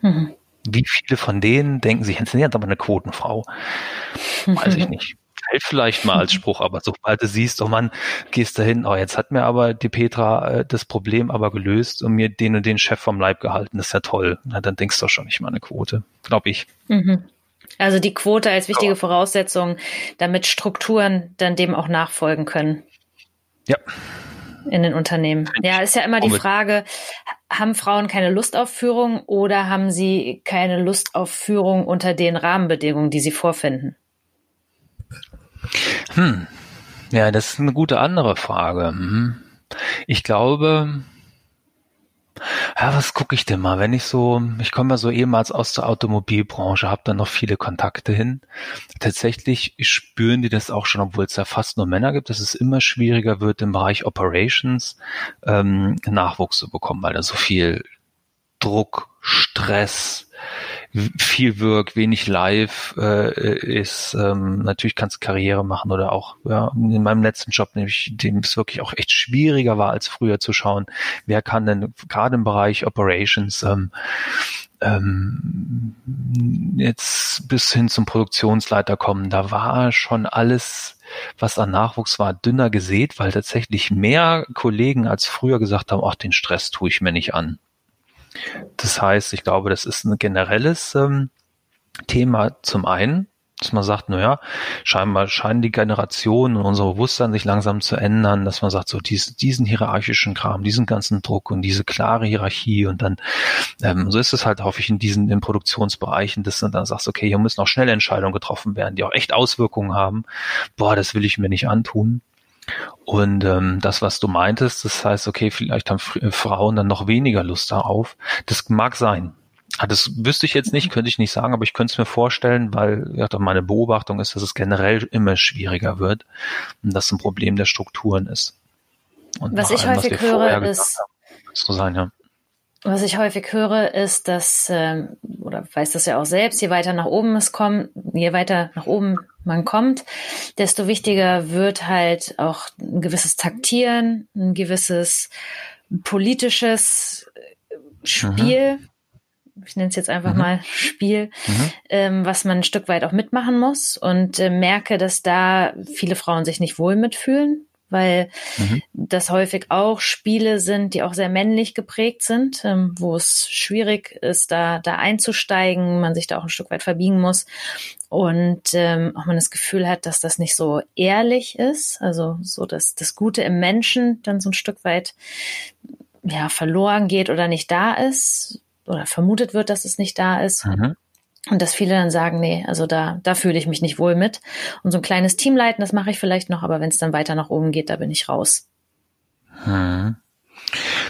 Mhm. Wie viele von denen denken sich, jetzt sind aber eine Quotenfrau? Weiß ich <laughs> nicht. fällt vielleicht mal als Spruch, aber sobald du siehst, oh Mann, gehst da hin, oh, jetzt hat mir aber die Petra äh, das Problem aber gelöst und mir den und den Chef vom Leib gehalten, das ist ja toll. Na, dann denkst du schon, ich meine Quote, glaube ich. Mhm. Also die Quote als wichtige Voraussetzung, damit Strukturen dann dem auch nachfolgen können. Ja. In den Unternehmen. Ja, ist ja immer die Frage, haben Frauen keine Lust auf Führung oder haben sie keine Lust auf Führung unter den Rahmenbedingungen, die sie vorfinden? Hm. Ja, das ist eine gute andere Frage. Hm. Ich glaube, ja, was gucke ich denn mal? Wenn ich so, ich komme ja so ehemals aus der Automobilbranche, habe da noch viele Kontakte hin. Tatsächlich spüren die das auch schon, obwohl es ja fast nur Männer gibt, dass es immer schwieriger wird im Bereich Operations ähm, Nachwuchs zu bekommen, weil da so viel Druck, Stress, viel Work, wenig Live äh, ist. Ähm, natürlich kannst du Karriere machen oder auch ja, in meinem letzten Job, nämlich dem es wirklich auch echt schwieriger war als früher zu schauen, wer kann denn gerade im Bereich Operations ähm, ähm, jetzt bis hin zum Produktionsleiter kommen. Da war schon alles, was an Nachwuchs war, dünner gesät, weil tatsächlich mehr Kollegen als früher gesagt haben, ach, den Stress tue ich mir nicht an. Das heißt, ich glaube, das ist ein generelles ähm, Thema zum einen, dass man sagt, naja, scheinbar scheinen die Generationen und unser Bewusstsein sich langsam zu ändern, dass man sagt, so dies, diesen hierarchischen Kram, diesen ganzen Druck und diese klare Hierarchie und dann, ähm, so ist es halt hoffe ich in diesen in Produktionsbereichen, dass du dann sagst, okay, hier müssen auch schnelle Entscheidungen getroffen werden, die auch echt Auswirkungen haben. Boah, das will ich mir nicht antun. Und ähm, das, was du meintest, das heißt, okay, vielleicht haben äh, Frauen dann noch weniger Lust darauf. Das mag sein. Ah, das wüsste ich jetzt nicht, könnte ich nicht sagen, aber ich könnte es mir vorstellen, weil ja, meine Beobachtung ist, dass es generell immer schwieriger wird und das ein Problem der Strukturen ist. Und was ich allem, häufig was höre, ist, haben, so sein, ja. Was ich häufig höre, ist, dass, ähm, oder weiß das ja auch selbst, je weiter nach oben es kommt, je weiter nach oben man kommt, desto wichtiger wird halt auch ein gewisses Taktieren, ein gewisses politisches Spiel. Mhm. Ich nenne es jetzt einfach mhm. mal Spiel, mhm. ähm, was man ein Stück weit auch mitmachen muss und äh, merke, dass da viele Frauen sich nicht wohl mitfühlen, weil mhm. das häufig auch Spiele sind, die auch sehr männlich geprägt sind, ähm, wo es schwierig ist, da, da einzusteigen, man sich da auch ein Stück weit verbiegen muss und ähm, auch man das Gefühl hat, dass das nicht so ehrlich ist, also so dass das Gute im Menschen dann so ein Stück weit ja verloren geht oder nicht da ist oder vermutet wird, dass es nicht da ist. Mhm. Und dass viele dann sagen, nee, also da, da fühle ich mich nicht wohl mit. Und so ein kleines Team leiten, das mache ich vielleicht noch, aber wenn es dann weiter nach oben geht, da bin ich raus. Hm.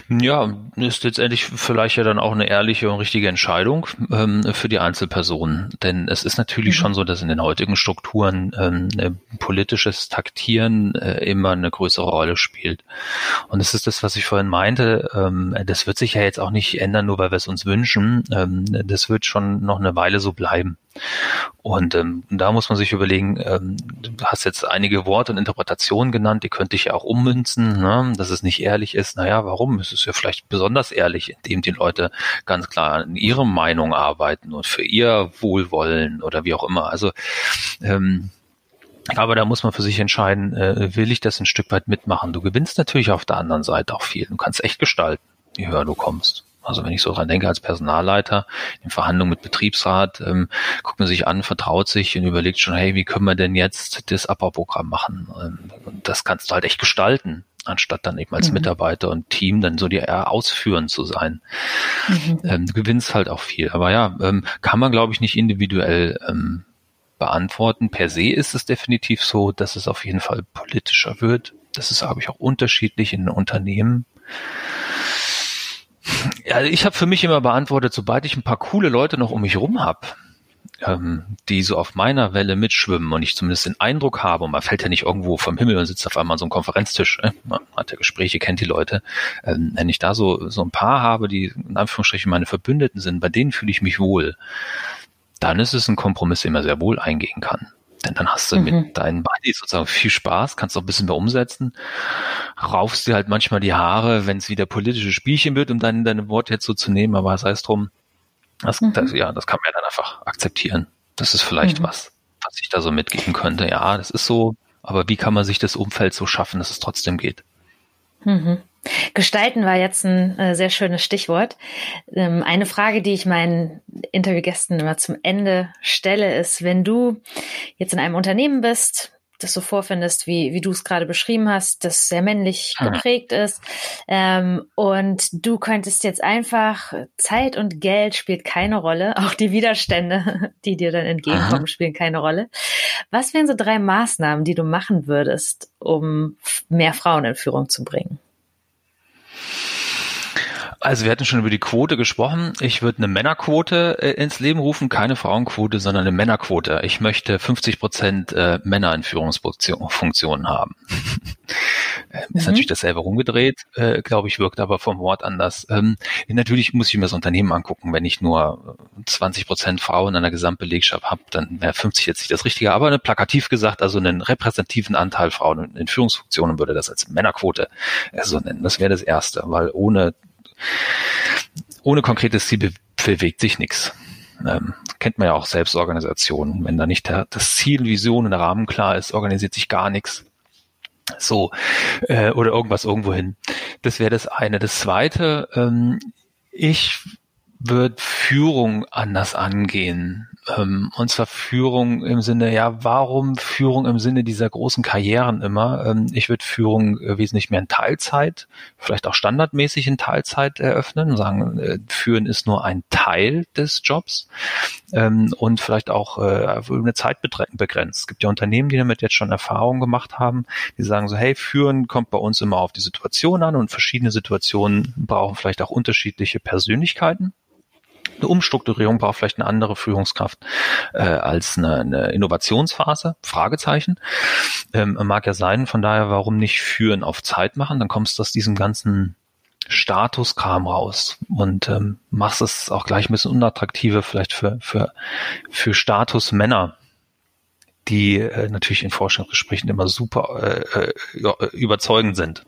Ja, ist letztendlich vielleicht ja dann auch eine ehrliche und richtige Entscheidung ähm, für die Einzelpersonen. Denn es ist natürlich mhm. schon so, dass in den heutigen Strukturen ähm, äh, politisches Taktieren äh, immer eine größere Rolle spielt. Und es ist das, was ich vorhin meinte, ähm, das wird sich ja jetzt auch nicht ändern, nur weil wir es uns wünschen. Ähm, das wird schon noch eine Weile so bleiben. Und ähm, da muss man sich überlegen, ähm, du hast jetzt einige Worte und Interpretationen genannt, die könnte ich ja auch ummünzen, ne? dass es nicht ehrlich ist. Naja, warum? Es ist ja vielleicht besonders ehrlich, indem die Leute ganz klar an ihrer Meinung arbeiten und für ihr Wohlwollen oder wie auch immer. Also ähm, aber da muss man für sich entscheiden, äh, will ich das ein Stück weit mitmachen? Du gewinnst natürlich auf der anderen Seite auch viel. Du kannst echt gestalten, je höher du kommst. Also wenn ich so dran denke als Personalleiter in Verhandlungen mit Betriebsrat, ähm, guckt man sich an, vertraut sich und überlegt schon, hey, wie können wir denn jetzt das Abbauprogramm machen? Ähm, und das kannst du halt echt gestalten, anstatt dann eben als mhm. Mitarbeiter und Team dann so die eher ausführend zu sein. Mhm. Ähm, du gewinnst halt auch viel. Aber ja, ähm, kann man, glaube ich, nicht individuell ähm, beantworten. Per se ist es definitiv so, dass es auf jeden Fall politischer wird. Das ist, glaube ich, auch unterschiedlich in Unternehmen. Ja, ich habe für mich immer beantwortet, sobald ich ein paar coole Leute noch um mich rum habe, ähm, die so auf meiner Welle mitschwimmen und ich zumindest den Eindruck habe, und man fällt ja nicht irgendwo vom Himmel und sitzt auf einmal an so einem Konferenztisch, äh, man hat ja Gespräche, kennt die Leute, ähm, wenn ich da so, so ein paar habe, die in Anführungsstrichen meine Verbündeten sind, bei denen fühle ich mich wohl, dann ist es ein Kompromiss, den man sehr wohl eingehen kann. Denn dann hast du mhm. mit deinen Buddies sozusagen viel Spaß, kannst auch ein bisschen mehr umsetzen, raufst dir halt manchmal die Haare, wenn es wieder politische Spielchen wird, um dann deine Worte jetzt so zu nehmen, aber sei es drum, das, mhm. das, ja, das kann man ja dann einfach akzeptieren. Das ist vielleicht mhm. was, was was ich da so mitgeben könnte. Ja, das ist so, aber wie kann man sich das Umfeld so schaffen, dass es trotzdem geht? Mhm. Gestalten war jetzt ein äh, sehr schönes Stichwort. Ähm, eine Frage, die ich meinen Interviewgästen immer zum Ende stelle, ist, wenn du jetzt in einem Unternehmen bist, das so vorfindest, wie, wie du es gerade beschrieben hast, das sehr männlich geprägt ist. Ähm, und du könntest jetzt einfach, Zeit und Geld spielt keine Rolle, <laughs> auch die Widerstände, die dir dann entgegenkommen, Aha. spielen keine Rolle. Was wären so drei Maßnahmen, die du machen würdest, um mehr Frauen in Führung zu bringen? Also wir hatten schon über die Quote gesprochen. Ich würde eine Männerquote äh, ins Leben rufen, keine Frauenquote, sondern eine Männerquote. Ich möchte 50 Prozent äh, Männer in Führungsfunktionen haben. <laughs> Äh, ist mhm. natürlich dasselbe rumgedreht, äh, glaube ich, wirkt aber vom Wort anders. Ähm, natürlich muss ich mir das Unternehmen angucken. Wenn ich nur 20 Prozent Frauen in einer Gesamtbelegschaft habe, dann wäre 50 jetzt nicht das Richtige. Aber eine plakativ gesagt, also einen repräsentativen Anteil Frauen in Führungsfunktionen würde das als Männerquote äh, so nennen. Das wäre das Erste, weil ohne ohne konkretes Ziel bewegt sich nichts. Ähm, kennt man ja auch Selbstorganisationen. Wenn da nicht der, das Ziel, Vision und der Rahmen klar ist, organisiert sich gar nichts. So, äh, oder irgendwas irgendwo hin. Das wäre das eine. Das zweite, ähm, ich würde Führung anders angehen. Ähm, und zwar Führung im Sinne, ja, warum Führung im Sinne dieser großen Karrieren immer? Ähm, ich würde Führung äh, wesentlich mehr in Teilzeit, vielleicht auch standardmäßig in Teilzeit eröffnen und sagen, äh, führen ist nur ein Teil des Jobs ähm, und vielleicht auch äh, eine Zeit begrenzt. Es gibt ja Unternehmen, die damit jetzt schon Erfahrungen gemacht haben, die sagen so, hey, führen kommt bei uns immer auf die Situation an und verschiedene Situationen brauchen vielleicht auch unterschiedliche Persönlichkeiten eine Umstrukturierung braucht vielleicht eine andere Führungskraft äh, als eine, eine Innovationsphase? Fragezeichen. Ähm, mag ja sein, von daher, warum nicht führen auf Zeit machen? Dann kommst du aus diesem ganzen Statuskram raus und ähm, machst es auch gleich ein bisschen unattraktiver vielleicht für, für, für Statusmänner, die äh, natürlich in Forschungsgesprächen immer super äh, äh, überzeugend sind.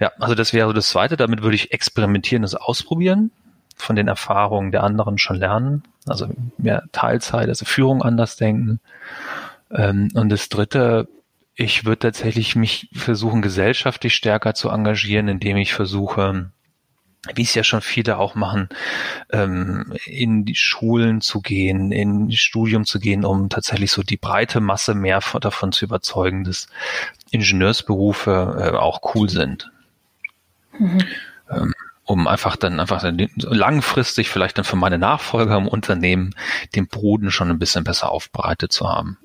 Ja, also das wäre so das Zweite. Damit würde ich experimentieren, das ausprobieren von den Erfahrungen der anderen schon lernen. Also mehr Teilzeit, also Führung anders denken. Ähm, und das dritte, ich würde tatsächlich mich versuchen, gesellschaftlich stärker zu engagieren, indem ich versuche, wie es ja schon viele auch machen, ähm, in die Schulen zu gehen, in Studium zu gehen, um tatsächlich so die breite Masse mehr davon zu überzeugen, dass Ingenieursberufe äh, auch cool sind. Mhm. Um einfach dann einfach langfristig vielleicht dann für meine Nachfolger im Unternehmen den Boden schon ein bisschen besser aufbereitet zu haben.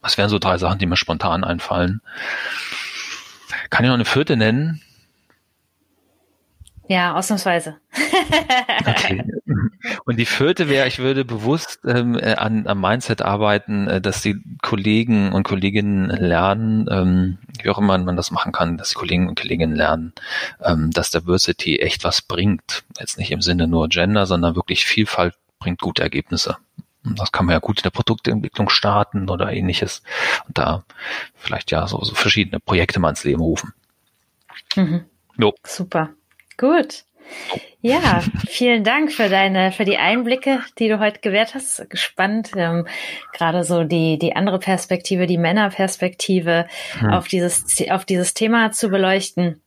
Was wären so drei Sachen, die mir spontan einfallen? Kann ich noch eine vierte nennen? Ja, ausnahmsweise. okay. Und die vierte wäre, ich würde bewusst ähm, äh, an, am Mindset arbeiten, äh, dass die Kollegen und Kolleginnen lernen, ähm, wie auch immer man das machen kann, dass die Kollegen und Kolleginnen lernen, ähm, dass Diversity echt was bringt. Jetzt nicht im Sinne nur Gender, sondern wirklich Vielfalt bringt gute Ergebnisse. Und das kann man ja gut in der Produktentwicklung starten oder ähnliches. Und da vielleicht ja so, so verschiedene Projekte mal ins Leben rufen. Mhm. Jo. Super. Gut. Ja, <laughs> vielen Dank für deine, für die Einblicke, die du heute gewährt hast. Gespannt, ähm, gerade so die, die andere Perspektive, die Männerperspektive hm. auf dieses, auf dieses Thema zu beleuchten.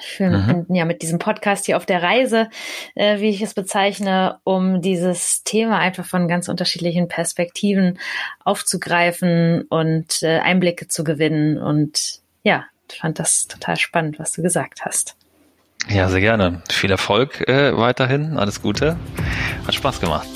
Ich bin mhm. ja mit diesem Podcast hier auf der Reise, äh, wie ich es bezeichne, um dieses Thema einfach von ganz unterschiedlichen Perspektiven aufzugreifen und äh, Einblicke zu gewinnen. Und ja, fand das total spannend, was du gesagt hast. Ja, sehr gerne. Viel Erfolg äh, weiterhin. Alles Gute. Hat Spaß gemacht.